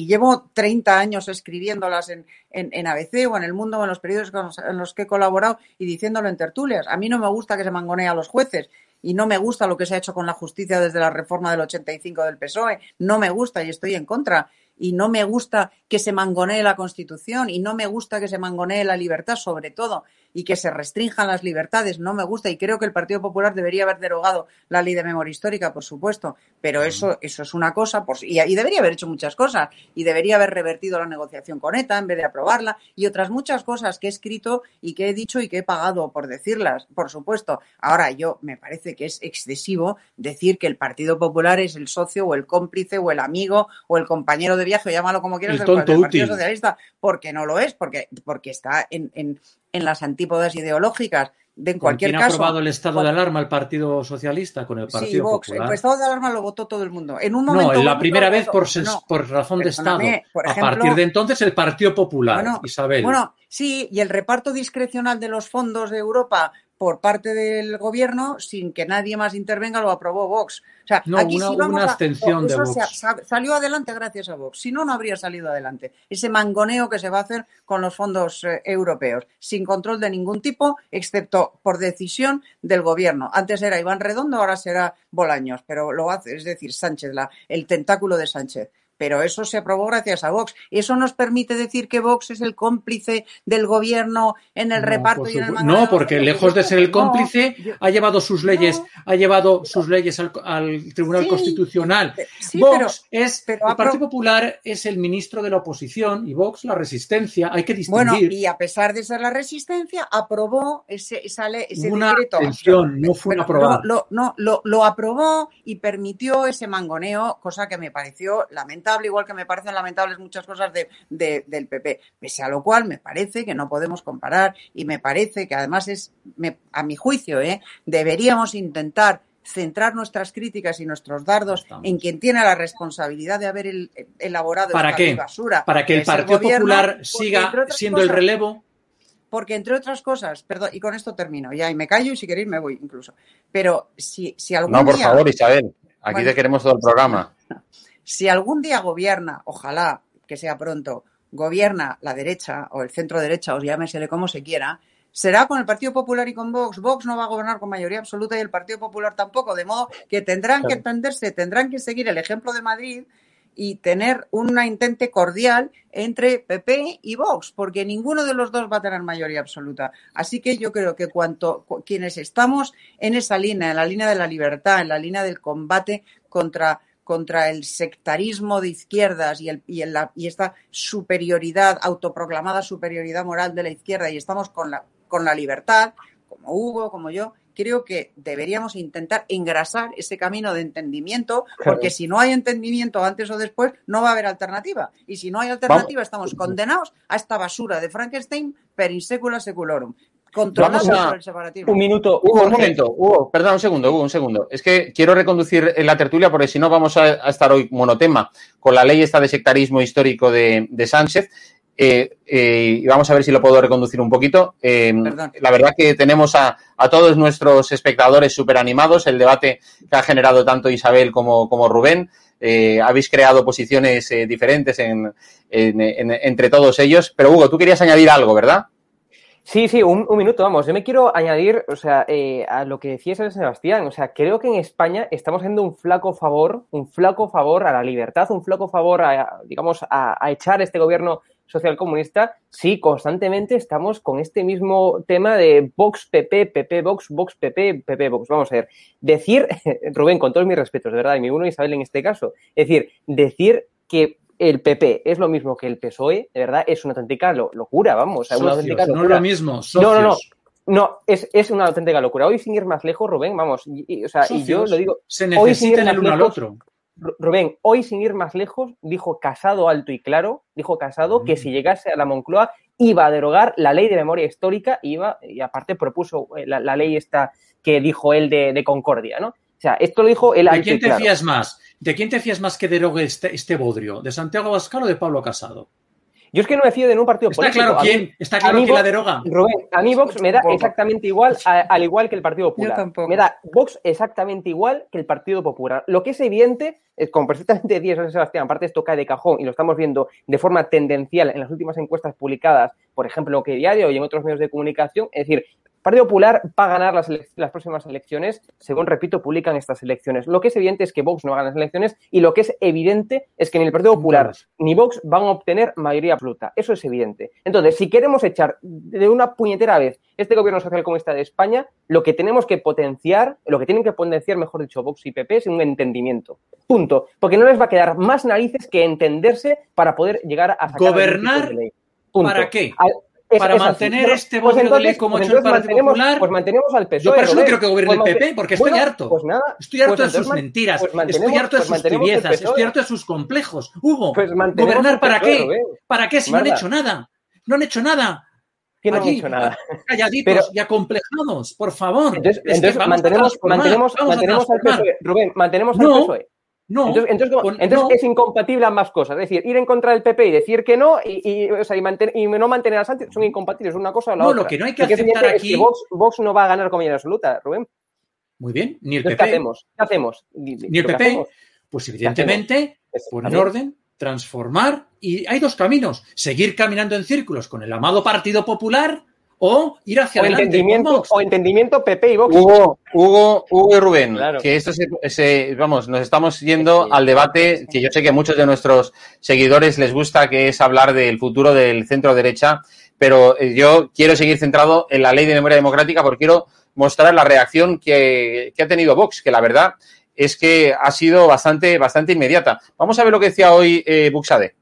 llevo 30 años escribiéndolas en, en, ABC o en El Mundo o en los periódicos en los que he colaborado y diciéndolo en tertulias. A mí no me gusta que se mangonee a los jueces y no me gusta lo que se ha hecho con la justicia desde la reforma del 85 del PSOE. No me gusta y estoy en contra y no me gusta que se mangonee la Constitución y no me gusta que se mangonee la libertad, sobre todo y que se restrinjan las libertades. No me gusta y creo que el Partido Popular debería haber derogado la ley de memoria histórica, por supuesto, pero eso, eso es una cosa y, y, debería haber hecho muchas cosas y debería haber revertido la negociación con ETA en vez de aprobarla y otras muchas cosas que he escrito y que he dicho y que he pagado por decirlas, por supuesto. Ahora, yo me parece que es excesivo decir que el Partido Popular es el socio o el cómplice o el amigo o el compañero de viaje, llámalo como quieras, del, Partido Socialista, porque no lo es, porque, porque está en, en, en las antípodas ideológicas. De en cualquier quién caso. ha aprobado el estado de alarma el Partido Socialista con el Partido sí, Vox, El estado de alarma lo votó todo el mundo. En un momento. No, la primera vez por, por razón de Estado. a partir de entonces el Partido Popular, Isabel. Bueno, sí, y el reparto discrecional de los fondos de Europa por parte del gobierno sin que nadie más intervenga lo aprobó Vox. O sea, aquí una, una abstención de Vox. salió adelante gracias a Vox. Si no, no habría salido adelante. Ese mangoneo que se va a hacer con los fondos eh, europeos, sin control de ningún tipo, excepto por decisión del gobierno. Antes era Iván Redondo, ahora será Bolaños, pero lo hace, es decir, Sánchez, la, el tentáculo de Sánchez pero eso se aprobó gracias a Vox. Eso nos permite decir que Vox es el cómplice del gobierno en el reparto y en el No, porque lejos de ser el cómplice, ha llevado sus leyes, ha llevado sus leyes al, Tribunal Constitucional. Vox es el Partido Popular es el ministro de la oposición y Vox la resistencia. Hay que distinguir. Bueno, y a pesar de ser la resistencia, aprobó ese, esa ese una decreto. no fue aprobado. Lo, no, lo, lo aprobó y permitió ese mangoneo, cosa que me pareció lamentable igual que me parecen lamentables muchas cosas de, del PP. Pese a lo cual, me parece que no podemos comparar y me parece que además es, a mi juicio, ¿eh? deberíamos intentar centrar nuestras críticas y nuestros dardos en quien tiene la responsabilidad de haber elaborado ¿Para esta qué? basura. Para que el Partido Popular siga siendo el relevo. Porque, entre otras cosas, perdón, y con esto termino ya, y me callo y si queréis me voy incluso. Pero si, si algún No, por favor, Isabel, aquí te queremos todo el programa. Si algún día gobierna, ojalá que sea pronto, gobierna la derecha o el centro derecha, o llámesele como se quiera, será con el Partido Popular y con Vox. Vox no va a gobernar con mayoría absoluta y el Partido Popular tampoco, de modo que tendrán que entenderse, tendrán que seguir el ejemplo de Madrid y tener una intente cordial entre PP y Vox, porque ninguno de los dos va a tener mayoría absoluta. Así que yo creo que cuanto quienes estamos en esa línea, en la línea de la libertad, en la línea del combate contra contra el sectarismo de izquierdas y, el, y, y esta superioridad, autoproclamada superioridad moral de la izquierda y estamos con la, con la libertad, como Hugo, como yo, creo que deberíamos intentar engrasar ese camino de entendimiento, porque si no hay entendimiento antes o después, no va a haber alternativa. Y si no hay alternativa, estamos condenados a esta basura de Frankenstein per insecula seculorum. Un minuto. Hugo, un momento. Hugo, perdón, un segundo, Hugo, un segundo. Es que quiero reconducir la tertulia porque si no vamos a, estar hoy monotema con la ley esta de sectarismo histórico de, Sánchez. Eh, eh, y vamos a ver si lo puedo reconducir un poquito. Eh, la verdad que tenemos a, todos nuestros espectadores súper animados. El debate que ha generado tanto Isabel como, como Rubén. habéis creado posiciones diferentes entre todos ellos. Pero Hugo, tú querías añadir algo, ¿verdad? Sí, sí, un, minuto, vamos. Yo me quiero añadir, o sea, eh, a lo que decía San Sebastián. O sea, creo que en España estamos haciendo un flaco favor, un flaco favor a la libertad, un flaco favor a, digamos, a, echar este gobierno social comunista si constantemente estamos con este mismo tema de Vox PP, PP Vox, Vox PP, PP Vox. Vamos a ver, decir, Rubén, con todos mis respetos, de verdad, y mi uno Isabel en este caso, es decir, decir que el PP es lo mismo que el PSOE, de verdad, es una auténtica locura, vamos. una auténtica locura. No lo mismo, No, no, no. No, es, es, una auténtica locura. Hoy, sin ir más lejos, Rubén, vamos, y, o sea, y yo lo digo. Se necesitan el uno al otro. Rubén, hoy, sin ir más lejos, dijo Casado alto y claro, dijo Casado que mm. si llegase a la Moncloa iba a derogar la ley de memoria histórica iba, y aparte propuso eh, la, ley esta que dijo él de, Concordia, ¿no? O sea, esto lo dijo él ¿De quién te fías más? ¿De quién te fías más que derogue este, este bodrio? ¿De Santiago Abascal o de Pablo Casado? Yo es que no me fío de un partido está político. Claro quién, está claro quién la deroga. Rubén, a mí Vox me da exactamente igual, al igual que el Partido Popular. Me da Vox exactamente igual que el Partido Popular. Lo que es evidente, es, como perfectamente decía San Sebastián, aparte esto cae de cajón y lo estamos viendo de forma tendencial en las últimas encuestas publicadas, por ejemplo, en que Diario y en otros medios de comunicación, es decir, Partido Popular va a ganar las, las, próximas elecciones, según, repito, publican estas elecciones. Lo que es evidente es que Vox no va a ganar las elecciones y lo que es evidente es que ni el Partido Popular ni Vox van a obtener mayoría absoluta. Eso es evidente. Entonces, si queremos echar de una puñetera vez este gobierno social comunista de España, lo que tenemos que potenciar, lo que tienen que potenciar, mejor dicho, Vox y PP, es un entendimiento. Punto. Porque no les va a quedar más narices que entenderse para poder llegar a sacar ¿Gobernar? ¿Para qué? Para mantener este pues de ley como pues hecho el Partido Popular. Pues mantenemos al PSOE. Yo por eso no quiero que gobierne pues el PP, porque estoy harto. Pues nada, estoy harto de sus mentiras, estoy harto de sus tibiezas, estoy harto de sus complejos. Hugo, ¿gobernar para qué? ¿Para qué si no han hecho nada? No han hecho nada. ¿Quién no han hecho nada? Calladitos y acomplejados, por favor. Entonces, mantenemos, mantenemos, mantenemos al PSOE. Rubén, mantenemos al PSOE. No, entonces, entonces, es incompatible ambas cosas. Es decir, ir en contra del PP y decir que no y, o sea, y, y no mantener a Sánchez son incompatibles una cosa o la no, otra. lo que no hay que aceptar aquí... Es que Vox, no va a ganar con mayoría absoluta, Rubén. Muy bien, ni el PP. ¿Qué hacemos? ¿Qué hacemos? Ni el PP. Pues evidentemente, poner orden, transformar y hay dos caminos. Seguir caminando en círculos con el amado Partido Popular o ir hacia o Entendimiento, o entendimiento PP y Vox. Hugo, Hugo, Hugo y Rubén, que esto se, vamos, nos estamos yendo al debate que yo sé que a muchos de nuestros seguidores les gusta, que es hablar del futuro del centro derecha, pero eh, yo quiero seguir centrado en la ley de memoria democrática porque quiero mostrar la reacción que, ha tenido Vox, que la verdad es que ha sido bastante, bastante inmediata. Vamos a ver lo que decía hoy eh, Buxade.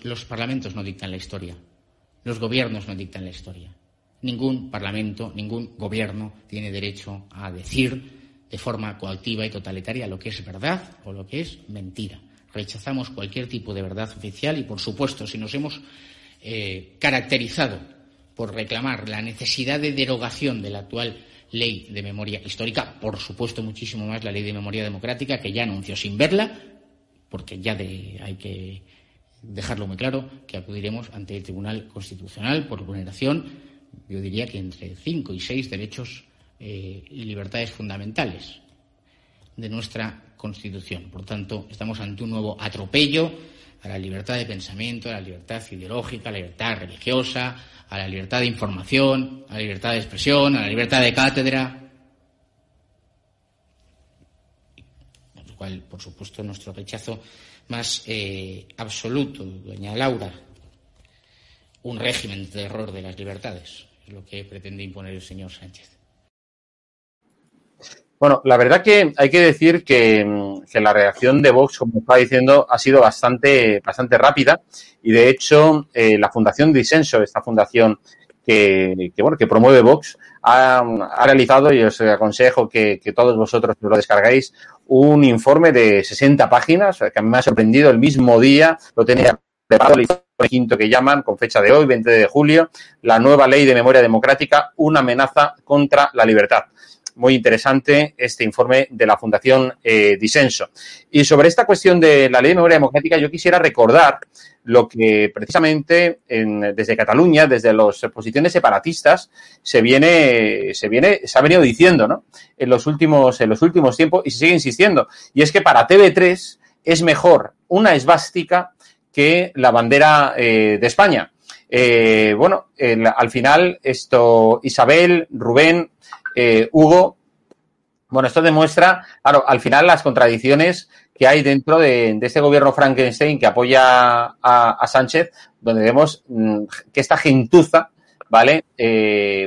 Los parlamentos no dictan la historia, los gobiernos no dictan la historia. Ningún parlamento, ningún gobierno tiene derecho a decir de forma coactiva y totalitaria lo que es verdad o lo que es mentira. Rechazamos cualquier tipo de verdad oficial y, por supuesto, si nos hemos eh, caracterizado por reclamar la necesidad de derogación de la actual ley de memoria histórica, por supuesto muchísimo más la ley de memoria democrática, que ya anunció sin verla, porque ya hay que dejarlo muy claro, que acudiremos ante el Tribunal Constitucional por vulneración yo diría que entre cinco y seis derechos eh, y libertades fundamentales de nuestra Constitución. Por tanto, estamos ante un nuevo atropello a la libertad de pensamiento, a la libertad ideológica, a la libertad religiosa, a la libertad de información, a la libertad de expresión, a la libertad de cátedra. Por lo cual, por supuesto, nuestro rechazo más eh, absoluto, doña Laura, un régimen de terror de las libertades, es lo que pretende imponer el señor Sánchez. Bueno, la verdad que hay que decir que, la reacción de Vox, como estaba diciendo, ha sido bastante, bastante rápida y de hecho eh, la Fundación Disenso, esta fundación que, bueno, que promueve Vox, ha, realizado, y os aconsejo que, todos vosotros lo descarguéis, un informe de 60 páginas, que a mí me ha sorprendido el mismo día, lo tenía el quinto que llaman, con fecha de hoy, 20 de julio, la nueva ley de memoria democrática, una amenaza contra la libertad. Muy interesante este informe de la Fundación eh, Disenso. Y sobre esta cuestión de la ley de memoria democrática, yo quisiera recordar lo que precisamente desde Cataluña, desde las posiciones separatistas, se viene, se viene, se ha venido diciendo, ¿no? En los últimos, en los últimos tiempos y se sigue insistiendo. Y es que para TV3 es mejor una esvástica que la bandera eh, de España. Eh, bueno, al final esto, Isabel, Rubén, eh, Hugo, bueno, esto demuestra, claro, al final las contradicciones que hay dentro de, este gobierno Frankenstein que apoya a, Sánchez, donde vemos mm, que esta gentuza, ¿vale?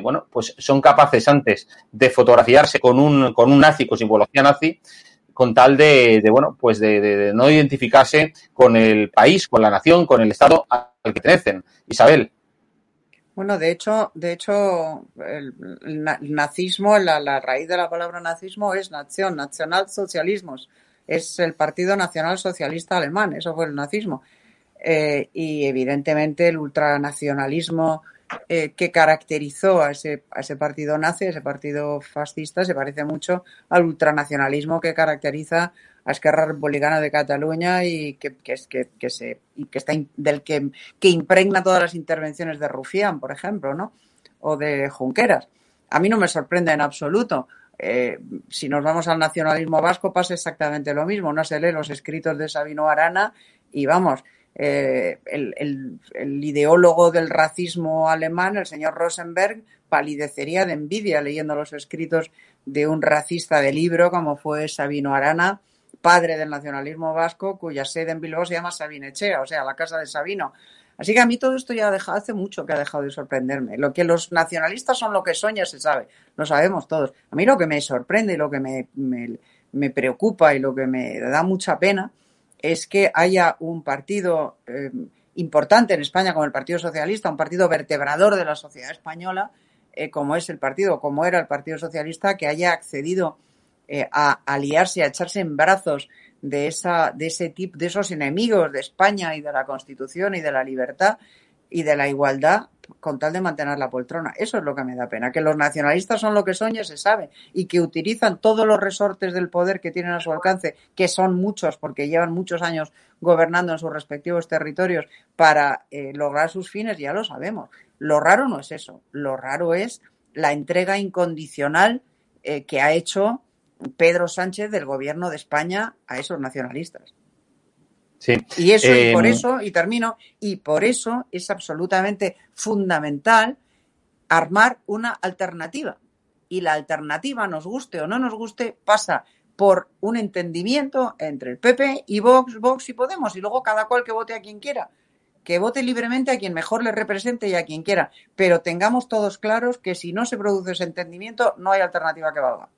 bueno, pues son capaces antes de fotografiarse con un, con un nazi, con simbología nazi, con tal de, bueno, pues de, no identificarse con el país, con la nación, con el Estado al que pertenecen. Isabel. Bueno, de hecho, de hecho, el, nazismo, la, raíz de la palabra nazismo es nación, nacionalsocialismos. Es el Partido Nacional Socialista Alemán, eso fue el nazismo. Eh, y evidentemente el ultranacionalismo eh, que caracterizó a ese, a partido nazi, ese partido fascista, se parece mucho al ultranacionalismo que caracteriza a Esquerra Republicana de Cataluña y que, que, que, se, y que está del que, que impregna todas las intervenciones de Rufián, por ejemplo, ¿no? O de Junqueras. A mí no me sorprende en absoluto. Eh, si nos vamos al nacionalismo vasco pasa exactamente lo mismo. No se lee los escritos de Sabino Arana y vamos, eh, el, ideólogo del racismo alemán, el señor Rosenberg, palidecería de envidia leyendo los escritos de un racista de libro como fue Sabino Arana, padre del nacionalismo vasco, cuya sede en Bilbao se llama Sabinechea, o sea, la casa de Sabino. Así que a mí todo esto ya ha dejado, hace mucho que ha dejado de sorprenderme. Lo que los nacionalistas son lo que son ya se sabe, lo sabemos todos. A mí lo que me sorprende y lo que me, me, me preocupa y lo que me da mucha pena es que haya un partido eh, importante en España como el Partido Socialista, un partido vertebrador de la sociedad española, eh, como es el partido, como era el Partido Socialista, que haya accedido eh, a aliarse, a echarse en brazos de esa, de ese tipo, de esos enemigos de España y de la Constitución y de la libertad y de la igualdad con tal de mantener la poltrona. Eso es lo que me da pena, que los nacionalistas son lo que son, ya se sabe, y que utilizan todos los resortes del poder que tienen a su alcance, que son muchos porque llevan muchos años gobernando en sus respectivos territorios para eh, lograr sus fines, ya lo sabemos. Lo raro no es eso, lo raro es la entrega incondicional eh, que ha hecho Pedro Sánchez del gobierno de España a esos nacionalistas. Sí. Y eso, y por eso, y termino, y por eso es absolutamente fundamental armar una alternativa. Y la alternativa, nos guste o no nos guste, pasa por un entendimiento entre el PP y Vox, Vox y Podemos, y luego cada cual que vote a quien quiera. Que vote libremente a quien mejor le represente y a quien quiera. Pero tengamos todos claros que si no se produce ese entendimiento, no hay alternativa que valga.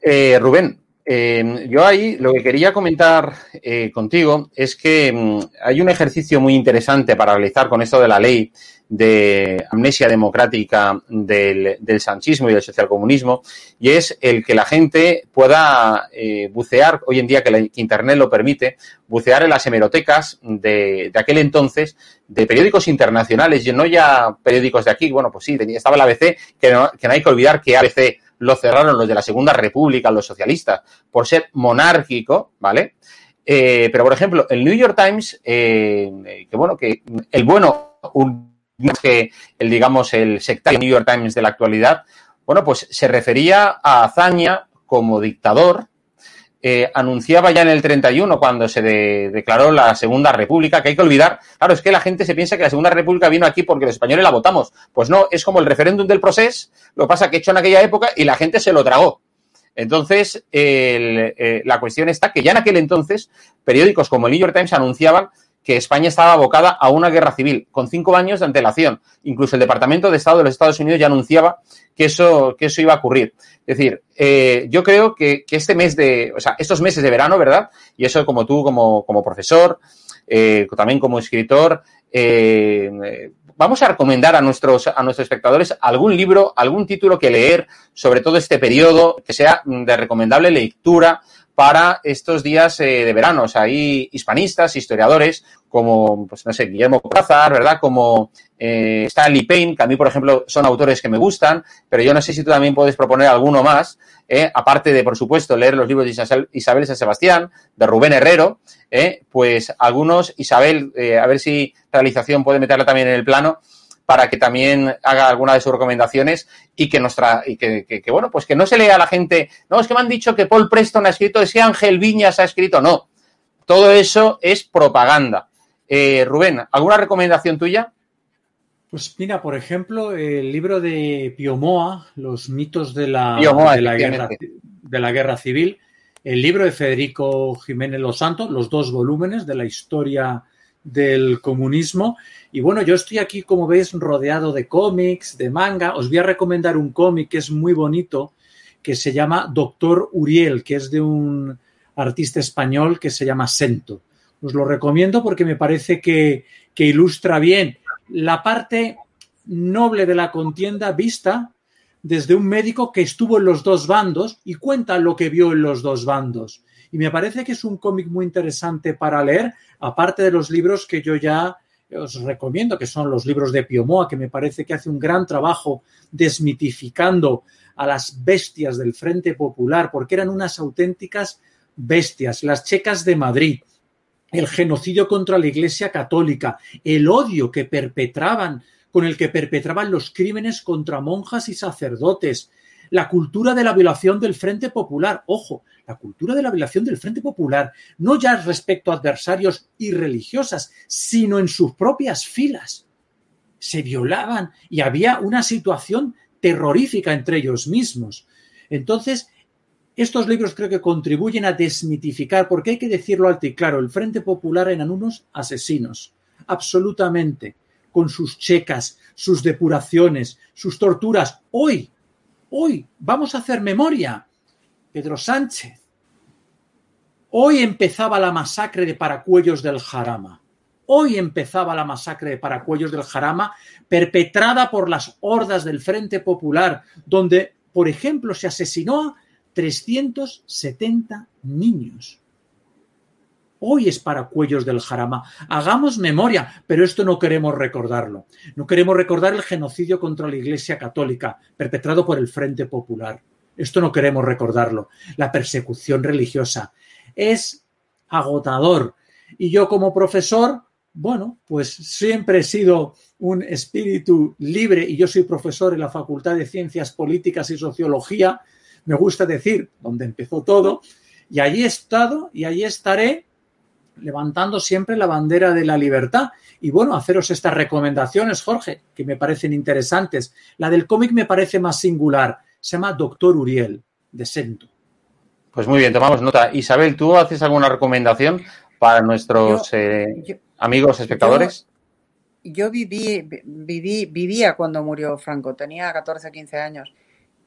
Eh, Rubén, eh, yo ahí lo que quería comentar eh, contigo es que mm, hay un ejercicio muy interesante para realizar con esto de la ley de amnesia democrática del, sanchismo y del socialcomunismo y es el que la gente pueda eh, bucear, hoy en día que, Internet lo permite, bucear en las hemerotecas de, aquel entonces de periódicos internacionales y no ya periódicos de aquí, bueno, pues sí, estaba el ABC, que no hay que olvidar que ABC lo cerraron los de la Segunda República, los socialistas, por ser monárquico, ¿vale? Eh, pero, por ejemplo, el New York Times, eh, que bueno, que el bueno, un, que el, digamos, el sectario New York Times de la actualidad, bueno, pues se refería a Azaña como dictador, eh, anunciaba ya en el 31, cuando se de, declaró la Segunda República, que hay que olvidar, claro, es que la gente se piensa que la Segunda República vino aquí porque los españoles la votamos. Pues no, es como el referéndum del proceso, lo pasa que hecho en aquella época y la gente se lo tragó. Entonces, eh, la cuestión está que ya en aquel entonces, periódicos como el New York Times anunciaban que España estaba abocada a una guerra civil, con cinco años de antelación. Incluso el Departamento de Estado de los Estados Unidos ya anunciaba que eso, que eso iba a ocurrir. Es decir, eh, yo creo que, este mes de, o sea, estos meses de verano, ¿verdad? Y eso como tú, como, como profesor, eh, también como escritor, eh, vamos a recomendar a nuestros, a nuestros espectadores algún libro, algún título que leer sobre todo este periodo, que sea de recomendable lectura, para estos días eh, de verano. O sea, hay hispanistas, historiadores, como, pues no sé, Guillermo Cortázar, ¿verdad? Como eh, Stanley Payne, que a mí, por ejemplo, son autores que me gustan, pero yo no sé si tú también puedes proponer alguno más, eh, aparte de, por supuesto, leer los libros de Isabel San Sebastián, de Rubén Herrero, eh, pues algunos, Isabel, eh, a ver si realización puede meterla también en el plano, para que también haga alguna de sus recomendaciones y que nos tra y que, que, que, bueno, pues que no se lea a la gente, no, es que me han dicho que Paul Preston ha escrito, es que Ángel Viñas ha escrito, no. Todo eso es propaganda. Eh, Rubén, ¿alguna recomendación tuya? Pues mira, por ejemplo, el libro de Piomoa, Los mitos de la, Piomoa, de, la guerra, de la guerra civil, el libro de Federico Jiménez Los Santos, los dos volúmenes de la historia del comunismo. Y bueno, yo estoy aquí, como veis, rodeado de cómics, de manga. Os voy a recomendar un cómic que es muy bonito, que se llama Doctor Uriel, que es de un artista español que se llama Sento. Os lo recomiendo porque me parece que, que ilustra bien la parte noble de la contienda vista desde un médico que estuvo en los dos bandos y cuenta lo que vio en los dos bandos. Y me parece que es un cómic muy interesante para leer, aparte de los libros que yo ya os recomiendo, que son los libros de Piomoa, que me parece que hace un gran trabajo desmitificando a las bestias del Frente Popular, porque eran unas auténticas bestias, las checas de Madrid, el genocidio contra la Iglesia Católica, el odio que perpetraban, con el que perpetraban los crímenes contra monjas y sacerdotes, la cultura de la violación del Frente Popular. Ojo, la cultura de la violación del Frente Popular, no ya respecto a adversarios y religiosas, sino en sus propias filas. Se violaban y había una situación terrorífica entre ellos mismos. Entonces, estos libros creo que contribuyen a desmitificar, porque hay que decirlo alto y claro, el Frente Popular eran unos asesinos, absolutamente, con sus checas, sus depuraciones, sus torturas. Hoy, hoy, vamos a hacer memoria. Pedro Sánchez. Hoy empezaba la masacre de Paracuellos del Jarama. Hoy empezaba la masacre de Paracuellos del Jarama, perpetrada por las hordas del Frente Popular, donde, por ejemplo, se asesinó a 370 niños. Hoy es Paracuellos del Jarama. Hagamos memoria, pero esto no queremos recordarlo. No queremos recordar el genocidio contra la Iglesia Católica, perpetrado por el Frente Popular. Esto no queremos recordarlo. La persecución religiosa. Es agotador. Y yo como profesor bueno, pues siempre he sido un espíritu libre y yo soy profesor en la Facultad de Ciencias Políticas y Sociología, me gusta decir, donde empezó todo, y allí he estado y allí estaré levantando siempre la bandera de la libertad. Y bueno, haceros estas recomendaciones, Jorge, que me parecen interesantes. La del cómic me parece más singular. Se llama Doctor Uriel, de Sento. Pues muy bien, tomamos nota. Isabel, ¿tú haces alguna recomendación para nuestros eh, amigos espectadores? Yo, viví, viví, vivía cuando murió Franco, tenía 14 15 años.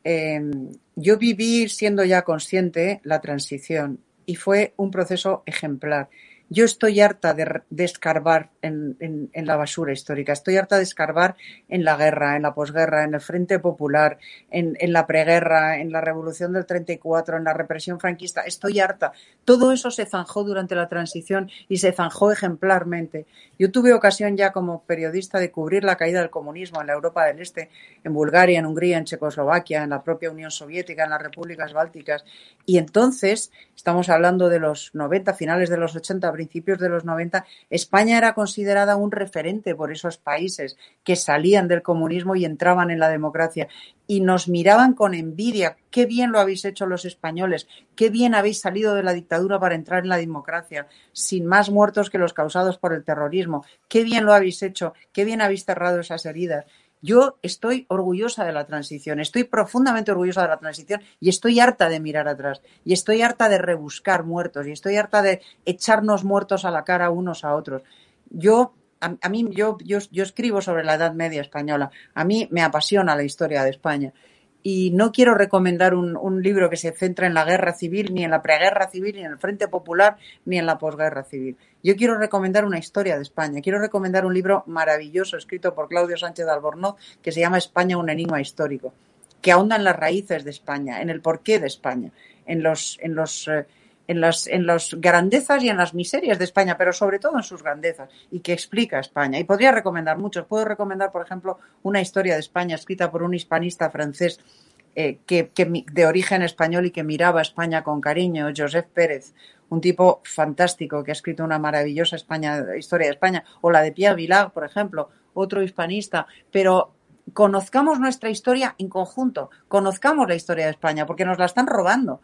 Em, yo viví siendo ya consciente la transición y fue un proceso ejemplar. Yo estoy harta de, escarbar en, la basura histórica, estoy harta de escarbar en la guerra, en la posguerra, en el Frente Popular, en, la preguerra, en la Revolución del 34, en la represión franquista, estoy harta. Todo eso se zanjó durante la transición y se zanjó ejemplarmente. Yo tuve ocasión ya como periodista de cubrir la caída del comunismo en la Europa del Este, en Bulgaria, en Hungría, en Checoslovaquia, en la propia Unión Soviética, en las repúblicas bálticas. Y entonces, estamos hablando de los 90, finales de los 80, principios de los 90, España era considerada un referente por esos países que salían del comunismo y entraban en la democracia y nos miraban con envidia. Qué bien lo habéis hecho los españoles, qué bien habéis salido de la dictadura para entrar en la democracia, sin más muertos que los causados por el terrorismo. Qué bien lo habéis hecho, qué bien habéis cerrado esas heridas. Yo estoy orgullosa de la transición, estoy profundamente orgullosa de la transición y estoy harta de mirar atrás y estoy harta de rebuscar muertos y estoy harta de echarnos muertos a la cara unos a otros. Yo a, mí yo, yo, yo, escribo sobre la Edad Media española. A mí me apasiona la historia de España y no quiero recomendar un, libro que se centra en la guerra civil, ni en la preguerra civil, ni en el Frente Popular, ni en la posguerra civil. Yo quiero recomendar una historia de España. Quiero recomendar un libro maravilloso escrito por Claudio Sánchez de Albornoz que se llama España, un enigma histórico, que ahonda en las raíces de España, en el porqué de España, en los, en los eh, en las, en las grandezas y en las miserias de España, pero sobre todo en sus grandezas, y que explica España. Y podría recomendar muchos. Puedo recomendar, por ejemplo, una historia de España escrita por un hispanista francés eh, que, de origen español y que miraba España con cariño, Joseph Pérez, un tipo fantástico que ha escrito una maravillosa España, historia de España, o la de Pierre Vilar, por ejemplo, otro hispanista, pero conozcamos nuestra historia en conjunto, conozcamos la historia de España, porque nos la están robando.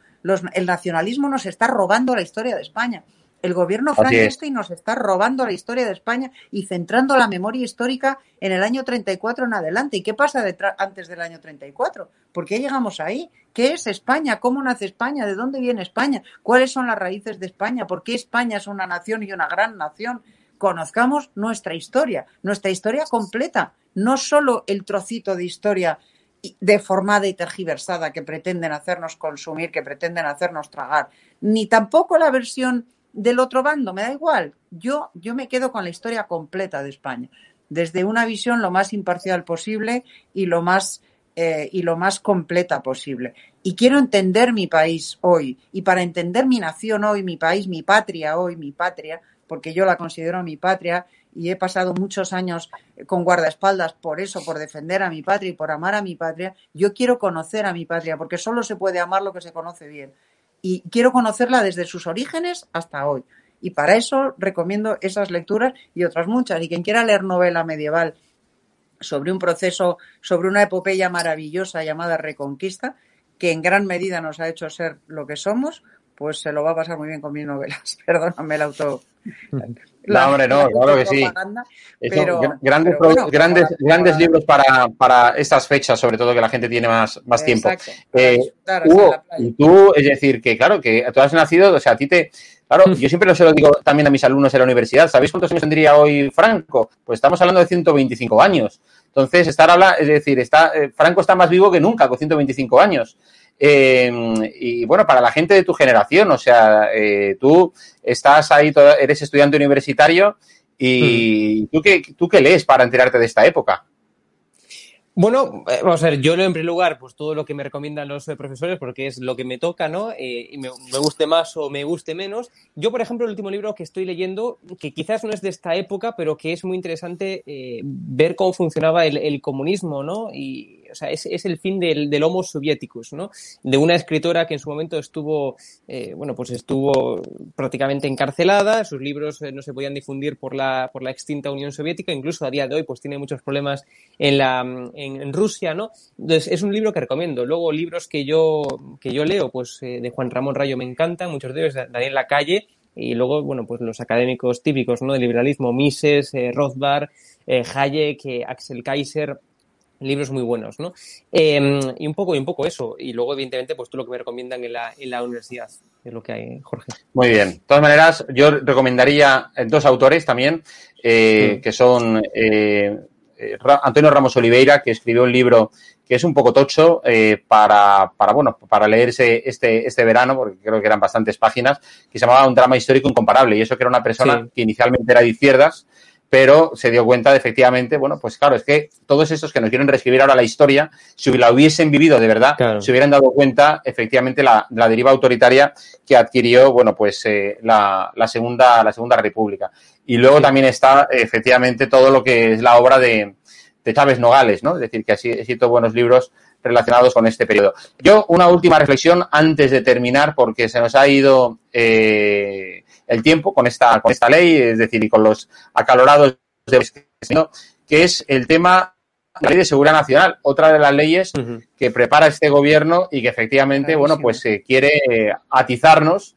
el nacionalismo nos está robando la historia de España. El gobierno franquista nos está robando la historia de España y centrando la memoria histórica en el año 34 en adelante. ¿Y qué pasa antes del año 34? ¿Por qué llegamos ahí? ¿Qué es España? ¿Cómo nace España? ¿De dónde viene España? ¿Cuáles son las raíces de España? ¿Por qué España es una nación y una gran nación? Conozcamos nuestra historia, nuestra historia completa no solo el trocito de historia deformada y tergiversada que pretenden hacernos consumir, que pretenden hacernos tragar, ni tampoco la versión del otro bando, me da igual. Yo, yo me quedo con la historia completa de España, desde una visión lo más imparcial posible y lo más, eh, y lo más completa posible. Y quiero entender mi país hoy. Y para entender mi nación hoy, mi país, mi patria hoy, mi patria, porque yo la considero mi patria, y he pasado muchos años con guardaespaldas por eso, por defender a mi patria y por amar a mi patria, yo quiero conocer a mi patria, porque solo se puede amar lo que se conoce bien. Y quiero conocerla desde sus orígenes hasta hoy. Y para eso recomiendo esas lecturas y otras muchas. Y quien quiera leer novela medieval sobre un proceso, sobre una epopeya maravillosa llamada Reconquista, que en gran medida nos ha hecho ser lo que somos, pues se lo va a pasar muy bien con mis novelas. Perdóname el auto. no, hombre, no, claro que sí. Pero, grandes, grandes, grandes libros para, para, estas fechas, sobre todo que la gente tiene más, más tiempo. Eh, y tú, es decir, que claro, que tú has nacido, o sea, a ti te. Claro, yo siempre lo se lo digo también a mis alumnos en la universidad. ¿Sabéis cuántos años tendría hoy Franco? Pues estamos hablando de 125 años. Entonces, estar hablando, es decir, está, eh, Franco está más vivo que nunca, con 125 años. Eh, y bueno, para la gente de tu generación, o sea, eh, tú estás ahí, eres estudiante universitario y hmm. ¿tú, qué, ¿tú qué lees para enterarte de esta época? Bueno, eh, vamos a ver, yo leo en primer lugar pues todo lo que me recomiendan los eh, profesores porque es lo que me toca, ¿no? Eh, y me, guste más o me guste menos. Yo, por ejemplo, el último libro que estoy leyendo, que quizás no es de esta época, pero que es muy interesante ver cómo funcionaba el, el, comunismo, ¿no? Y o sea, es, es el fin del, del, Homo soviéticos, ¿no? De una escritora que en su momento estuvo, eh, bueno, pues estuvo prácticamente encarcelada, sus libros eh, no se podían difundir por la, por la extinta Unión Soviética, incluso a día de hoy pues tiene muchos problemas en, la, en, Rusia, ¿no? Entonces es un libro que recomiendo. Luego libros que yo, que yo leo, pues eh, de Juan Ramón Rayo me encantan, muchos de ellos, Daniel Lacalle, y luego, bueno, pues los académicos típicos, ¿no? Del liberalismo, Mises, Rothbard, Hayek, Axel Kaiser, libros muy buenos, ¿no? Eh, y un poco y un poco eso. Y luego, evidentemente, pues tú lo que me recomiendan en la, en la universidad, es lo que hay, Jorge. Muy bien. De todas maneras, yo recomendaría dos autores también, eh, sí. que son eh, Antonio Ramos Oliveira, que escribió un libro que es un poco tocho eh, para, para, bueno, para leerse este, este verano, porque creo que eran bastantes páginas, que se llamaba Un drama histórico incomparable. Y eso que era una persona sí. que inicialmente era de izquierdas, pero se dio cuenta de efectivamente, bueno, pues claro, es que todos estos que nos quieren reescribir ahora la historia, si la hubiesen vivido de verdad, claro. se hubieran dado cuenta efectivamente la, la deriva autoritaria que adquirió, bueno, pues eh, la, la, segunda, la segunda república. Y luego sí. también está efectivamente todo lo que es la obra de, de Chávez Nogales, ¿no? Es decir, que ha escrito buenos libros relacionados con este periodo. Yo, una última reflexión antes de terminar, porque se nos ha ido eh, el tiempo con esta, con esta ley, es decir, y con los acalorados de que es el tema de la ley de seguridad nacional, otra de las leyes uh -huh. que prepara este gobierno y que efectivamente, Clarísimo. bueno, pues eh, quiere eh, atizarnos.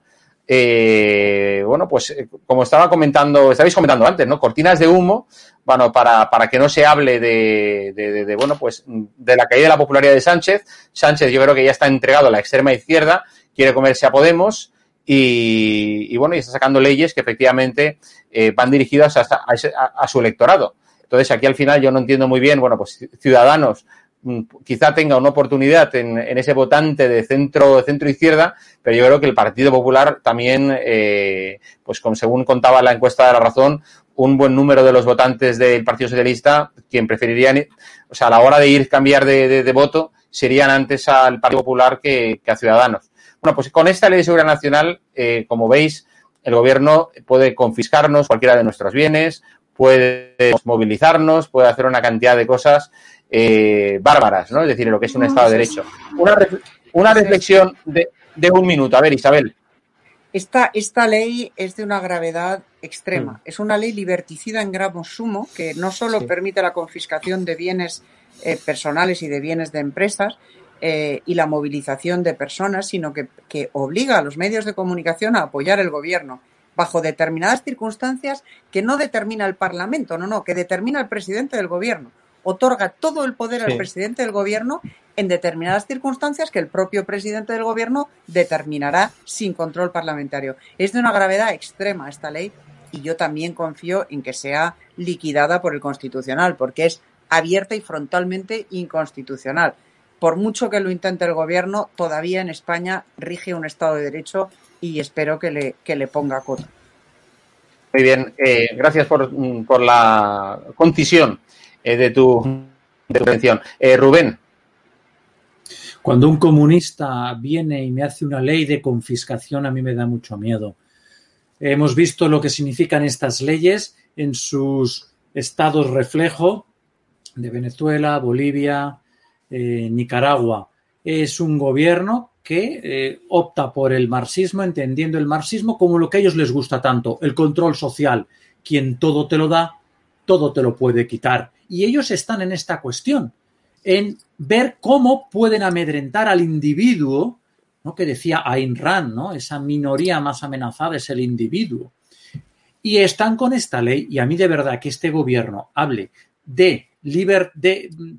Eh, bueno, pues eh, como estaba comentando, estabais comentando antes, ¿no? Cortinas de humo, bueno, para, para que no se hable de, de, de, de, bueno, pues de la caída de la popularidad de Sánchez. Sánchez yo creo que ya está entregado a la extrema izquierda, quiere comerse a Podemos, y, y, bueno, y está sacando leyes que efectivamente eh, van dirigidas a, a, a, su electorado. Entonces, aquí al final yo no entiendo muy bien, bueno, pues Ciudadanos mm, quizá tenga una oportunidad en, en ese votante de centro, centro izquierda, pero yo creo que el Partido Popular también, eh, pues como según contaba la encuesta de la razón, un buen número de los votantes del Partido Socialista, quien preferirían, o sea, a la hora de ir cambiar de, de, de voto, serían antes al Partido Popular que, que a Ciudadanos. Bueno, pues con esta ley de seguridad nacional, eh, como veis, el gobierno puede confiscarnos cualquiera de nuestros bienes, puede movilizarnos, puede hacer una cantidad de cosas eh, bárbaras, ¿no? Es decir, lo que es un Estado de Derecho. Una, una reflexión de, de, un minuto. A ver, Isabel. Esta, esta ley es de una gravedad extrema. Mm. Es una ley liberticida en grado sumo que no solo sí. permite la confiscación de bienes eh, personales y de bienes de empresas, eh, y la movilización de personas, sino que, que, obliga a los medios de comunicación a apoyar el gobierno bajo determinadas circunstancias que no determina el Parlamento, no, no, que determina el presidente del gobierno. Otorga todo el poder sí. al presidente del gobierno en determinadas circunstancias que el propio presidente del gobierno determinará sin control parlamentario. Es de una gravedad extrema esta ley y yo también confío en que sea liquidada por el Constitucional, porque es abierta y frontalmente inconstitucional por mucho que lo intente el gobierno, todavía en España rige un Estado de Derecho y espero que le, que le ponga coto. Muy bien, eh, gracias por, por, la concisión eh, de, tu, de, tu, intervención. Eh, Rubén. Cuando un comunista viene y me hace una ley de confiscación, a mí me da mucho miedo. Hemos visto lo que significan estas leyes en sus estados reflejo de Venezuela, Bolivia, eh, Nicaragua. Es un gobierno que eh, opta por el marxismo, entendiendo el marxismo como lo que a ellos les gusta tanto, el control social. Quien todo te lo da, todo te lo puede quitar. Y ellos están en esta cuestión, en ver cómo pueden amedrentar al individuo, ¿no? que decía Ayn Rand, ¿no? esa minoría más amenazada es el individuo. Y están con esta ley, y a mí de verdad que este gobierno hable de, de mm,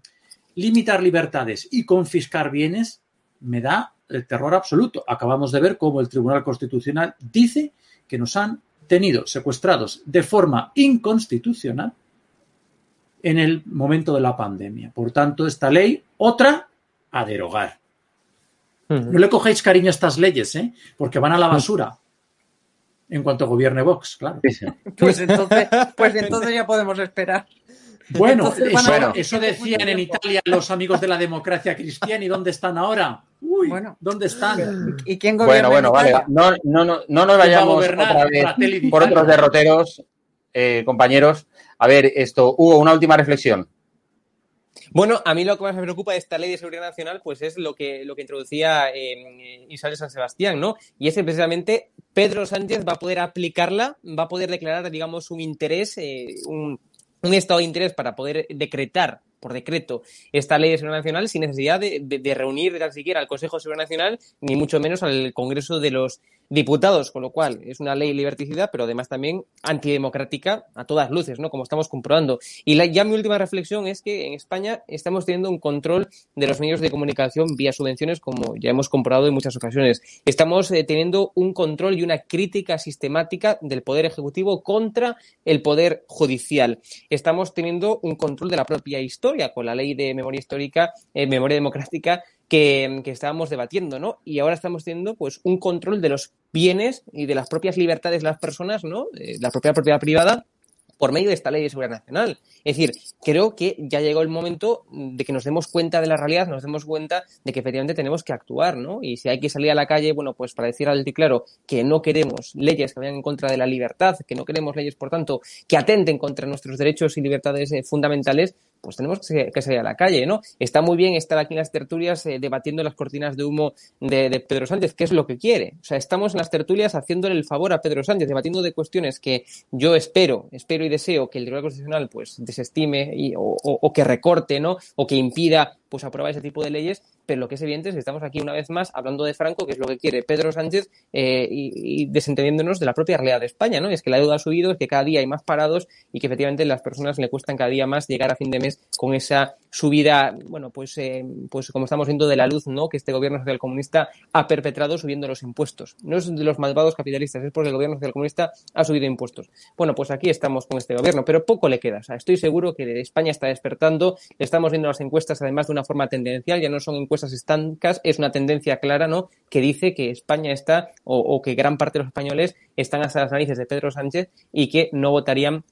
limitar libertades y confiscar bienes, me da el terror absoluto. Acabamos de ver cómo el Tribunal Constitucional dice que nos han tenido secuestrados de forma inconstitucional en el momento de la pandemia. Por tanto, esta ley, otra, a derogar. No le cogéis cariño a estas leyes, ¿eh? porque van a la basura. En cuanto gobierne Vox, claro. Pues entonces, pues entonces ya podemos esperar. Bueno, eso, decían en Italia los amigos de la democracia cristiana. ¿Y dónde están ahora? Uy, bueno, ¿dónde están? ¿Y quién gobierna? Bueno, bueno, vale. No, no, no, no nos vayamos otra vez por otros derroteros, eh, compañeros. A ver, esto, Hugo, una última reflexión. Bueno, a mí lo que más me preocupa de esta ley de seguridad nacional, pues es lo que, lo que introducía eh, Isabel San Sebastián, ¿no? Y es que precisamente Pedro Sánchez va a poder aplicarla, va a poder declarar, digamos, un interés, eh, un, un estado de interés para poder decretar por decreto esta ley de seguridad nacional sin necesidad de, de, reunir tan siquiera al Consejo de Seguridad Nacional ni mucho menos al Congreso de los Diputados, con lo cual es una ley liberticida, pero además también antidemocrática a todas luces, ¿no? Como estamos comprobando. Y la, ya mi última reflexión es que en España estamos teniendo un control de los medios de comunicación vía subvenciones, como ya hemos comprobado en muchas ocasiones. Estamos eh, teniendo un control y una crítica sistemática del Poder Ejecutivo contra el Poder Judicial. Estamos teniendo un control de la propia historia con la ley de memoria histórica, eh, memoria democrática, que, estábamos debatiendo, ¿no? Y ahora estamos teniendo pues un control de los bienes y de las propias libertades de las personas, ¿no? la propia propiedad privada por medio de esta ley de seguridad nacional. Es decir, creo que ya llegó el momento de que nos demos cuenta de la realidad, nos demos cuenta de que efectivamente tenemos que actuar, ¿no? Y si hay que salir a la calle, bueno, pues para decir al claro que no queremos leyes que vayan en contra de la libertad, que no queremos leyes, por tanto, que atenten contra nuestros derechos y libertades eh, fundamentales, pues tenemos que, salir a la calle, ¿no? Está muy bien estar aquí en las tertulias eh, debatiendo las cortinas de humo de, Pedro Sánchez, qué es lo que quiere. O sea, estamos en las tertulias haciéndole el favor a Pedro Sánchez, debatiendo de cuestiones que yo espero, espero y deseo que el Tribunal Constitucional pues desestime o, o, que recorte, ¿no? O que impida pues aprobar ese tipo de leyes, pero lo que es evidente es que estamos aquí una vez más hablando de Franco, que es lo que quiere Pedro Sánchez, eh, y, desentendiéndonos de la propia realidad de España, ¿no? es que la deuda ha subido, es que cada día hay más parados y que efectivamente las personas le cuestan cada día más llegar a fin de mes con esa subida, bueno, pues, eh, pues como estamos viendo de la luz, ¿no? Que este gobierno social comunista ha perpetrado subiendo los impuestos. No es de los malvados capitalistas, es porque el gobierno social comunista ha subido impuestos. Bueno, pues aquí estamos con este gobierno, pero poco le queda. O sea, estoy seguro que España está despertando, estamos viendo las encuestas además de una forma tendencial, ya no son encuestas estancas, es una tendencia clara, ¿no? Que dice que España está, o, que gran parte de los españoles están hasta las narices de Pedro Sánchez y que no votarían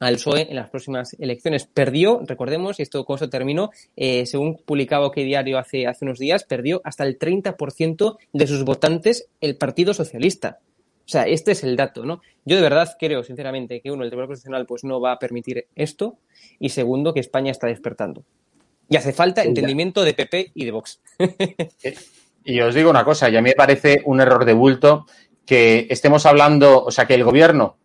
al PSOE en las próximas elecciones. Perdió, recordemos, y esto con eso terminó, eh, según publicaba OK Diario hace, hace unos días, perdió hasta el 30% de sus votantes el Partido Socialista. O sea, este es el dato, ¿no? Yo de verdad creo, sinceramente, que uno, el Tribunal Constitucional pues no va a permitir esto y segundo, que España está despertando. Y hace falta entendimiento de PP y de Vox. y os digo una cosa, y a mí me parece un error de bulto que estemos hablando, o sea, que el gobierno,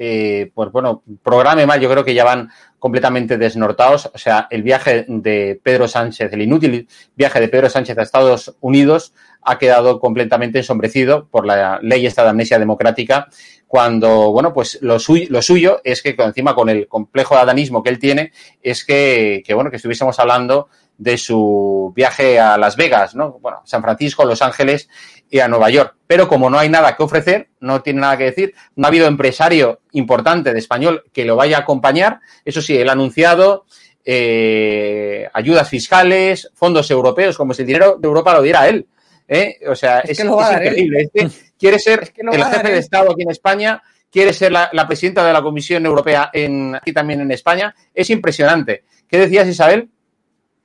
eh, pues bueno, programe mal, yo creo que ya van completamente desnortados. O sea, el viaje de Pedro Sánchez, el inútil viaje de Pedro Sánchez a Estados Unidos ha quedado completamente ensombrecido por la ley esta de amnesia democrática cuando, bueno, pues lo, lo suyo es que encima con el complejo de adanismo que él tiene, es que, que, bueno, que estuviésemos hablando de su viaje a Las Vegas, ¿no? Bueno, San Francisco, Los Ángeles y a Nueva York. Pero como no hay nada que ofrecer, no tiene nada que decir, no ha habido empresario importante de español que lo vaya a acompañar. Eso sí, él ha anunciado eh, ayudas fiscales, fondos europeos, como si el dinero de Europa lo diera él. ¿eh? O sea, es, increíble. quiere ser el jefe de Estado aquí en España, quiere ser la, presidenta de la Comisión Europea en, aquí también en España. Es impresionante. ¿Qué decías, Isabel?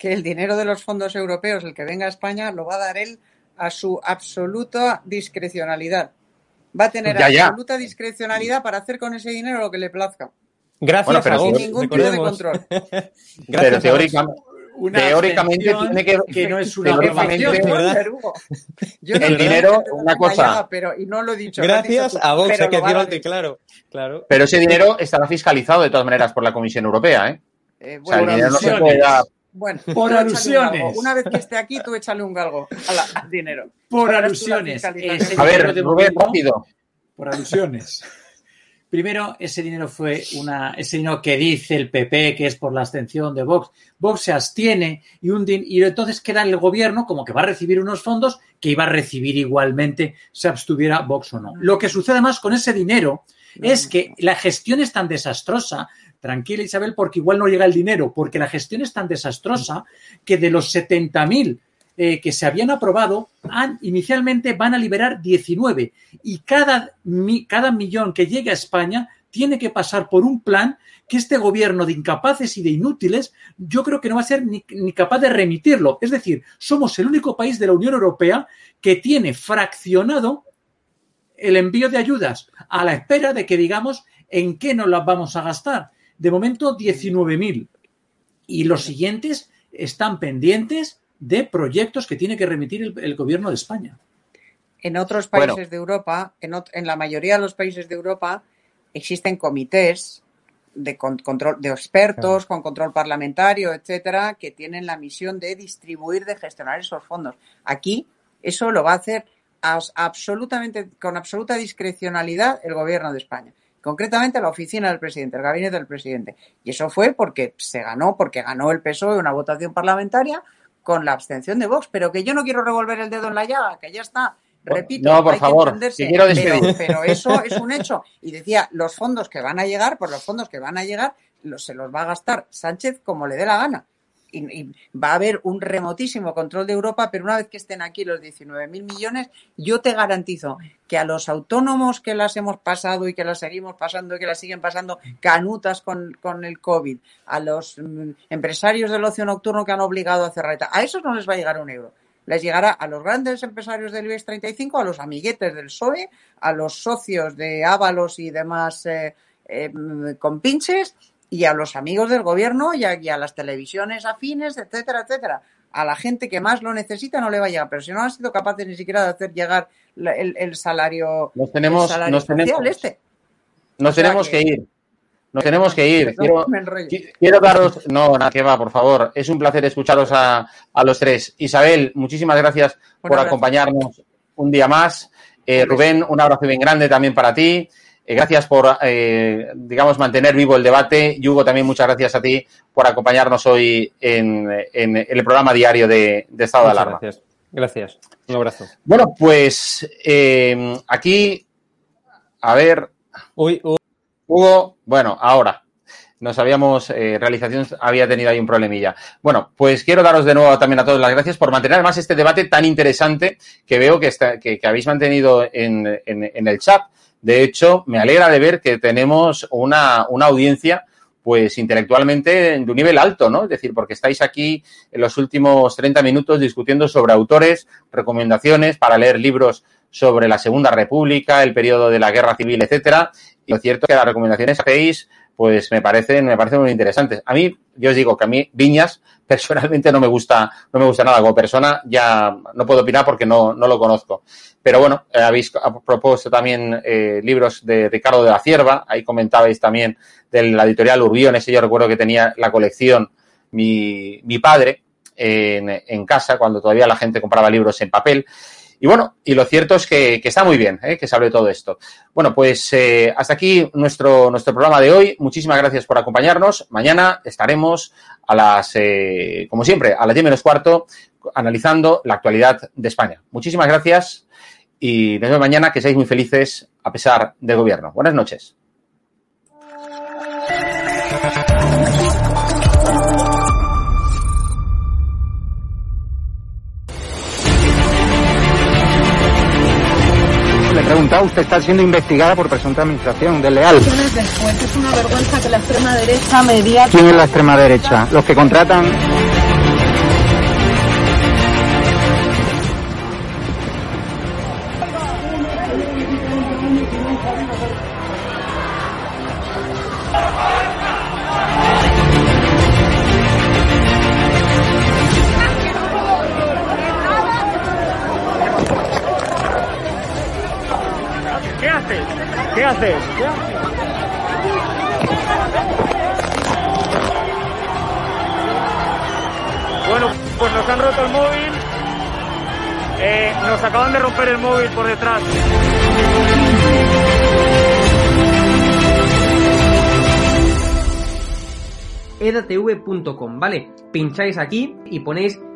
Que el dinero de los fondos europeos, el que venga a España, lo va a dar él a su absoluta discrecionalidad. Va a tener absoluta discrecionalidad para hacer con ese dinero lo que le plazca. Gracias pero a Vox, ningún tipo de control. Pero teóricamente, Una teóricamente tiene que, que no es una teóricamente- El dinero, una cosa. pero, y no lo he dicho. Gracias a Vox, que decir. claro. Claro. Pero ese dinero estará fiscalizado de todas maneras por la Comisión Europea, ¿eh? Eh, O sea, el dinero no se puede dar. Bueno, Por un alusiones. Una vez que esté aquí, tú échale un galgo a la- al dinero. Por Ahora alusiones. A ver, Rubén, rápido. por alusiones. Primero, ese dinero fue una, ese dinero que dice el PP que es por la abstención de Vox. Vox se abstiene y, un din- y entonces queda el gobierno como que va a recibir unos fondos que iba a recibir igualmente se abstuviera Vox o no. Lo que sucede más con ese dinero es que la gestión es tan desastrosa, tranquila Isabel, porque igual no llega el dinero, porque la gestión es tan desastrosa que de los 70.000 eh, que se habían aprobado, han, inicialmente van a liberar 19 y cada, mi- cada millón que llegue a España tiene que pasar por un plan que este gobierno de incapaces y de inútiles yo creo que no va a ser ni, ni capaz de remitirlo. Es decir, somos el único país de la Unión Europea que tiene fraccionado el envío de ayudas a la espera de que digamos en qué nos las vamos a gastar. De momento, 19.000. Y los siguientes están pendientes de proyectos que tiene que remitir el, el gobierno de España. En otros Bueno. países de Europa, en, en la mayoría de los países de Europa, existen comités de con- control de expertos con control parlamentario, etcétera, que tienen la misión de distribuir, de gestionar esos fondos. Aquí eso lo va a hacer absolutamente con absoluta discrecionalidad el gobierno de España. Concretamente la oficina del presidente, el gabinete del presidente. Y eso fue porque se ganó, porque ganó el PSOE una votación parlamentaria con la abstención de Vox. Pero que yo no quiero revolver el dedo en la llaga, que ya está. Repito, No, por hay que favor, entenderse, que quiero pero, pero eso es un hecho. Y decía, los fondos que van a llegar, pues los fondos que van a llegar, los, se los va a gastar Sánchez como le dé la gana. Y, va a haber un remotísimo control de Europa, pero una vez que estén aquí los 19.000 millones, yo te garantizo que a los autónomos que las hemos pasado y que las seguimos pasando y que las siguen pasando canutas con, con el COVID, a los mm, empresarios del ocio nocturno que han obligado a cerrar, a esos no les va a llegar un euro. Les llegará a los grandes empresarios del IBEX 35, a los amiguetes del PSOE, a los socios de Ábalos y demás eh, eh, compinches y a los amigos del gobierno y a, y a las televisiones afines, etcétera, etcétera. A la gente que más lo necesita no le va a llegar, pero si no han sido capaces ni siquiera de hacer llegar el, el salario, Nos tenemos, el salario nos tenemos, este. nos O sea tenemos que que- ir. Nos tenemos que ir. Quiero, quiero daros. No, nada, que va, por favor. Es un placer escucharos a, a los tres. Isabel, muchísimas gracias por acompañarnos un día más. Eh. Rubén, un abrazo bien grande también para ti. Eh, gracias por, eh, digamos, mantener vivo el debate. Y Hugo, también muchas gracias a ti por acompañarnos hoy en, en el programa diario de, de Estado de Alarma. gracias. Gracias. Un abrazo. Bueno, pues eh, aquí, a ver, Uy, uy. Hugo, bueno, ahora. Nos habíamos, eh, realización había tenido ahí un problemilla. Bueno, pues quiero daros de nuevo también a todos las gracias por mantener además este debate tan interesante que veo que, está, que, que habéis mantenido en, en, en, el chat. De hecho, me alegra de ver que tenemos una, una audiencia pues intelectualmente de un nivel alto, ¿no? Es decir, porque estáis aquí en los últimos 30 minutos discutiendo sobre autores, recomendaciones para leer libros sobre la Segunda República, el periodo de la Guerra Civil, etcétera. Y lo cierto es que las recomendaciones que hacéis, pues me parecen, me parecen muy interesantes. A mí, yo os digo que a mí Viñas personalmente no me gusta, no me gusta nada. Como persona ya no puedo opinar porque no, no lo conozco. Pero bueno, eh, habéis propuesto también eh, libros de Ricardo de la Cierva, ahí comentabais también de la editorial Urbión, ese yo recuerdo que tenía la colección mi, mi padre en, en casa, cuando todavía la gente compraba libros en papel. Y bueno, y lo cierto es que, que está muy bien ¿eh? que se hable todo esto. Bueno, pues hasta aquí nuestro, nuestro programa de hoy. Muchísimas gracias por acompañarnos. Mañana estaremos a las, como siempre, a las 10 menos cuarto, analizando la actualidad de España. Muchísimas gracias y nos vemos mañana. Que seáis muy felices a pesar del gobierno. Buenas noches. Preguntado, usted está siendo investigada por presunta administración desleal. Es una vergüenza que la extrema derecha media... ¿Quién es la extrema derecha? Los que contratan... ¿Qué haces? Bueno, pues nos han roto el móvil. Eh, nos acaban de romper el móvil por detrás. edatv.com, ¿vale? Pincháis aquí y ponéis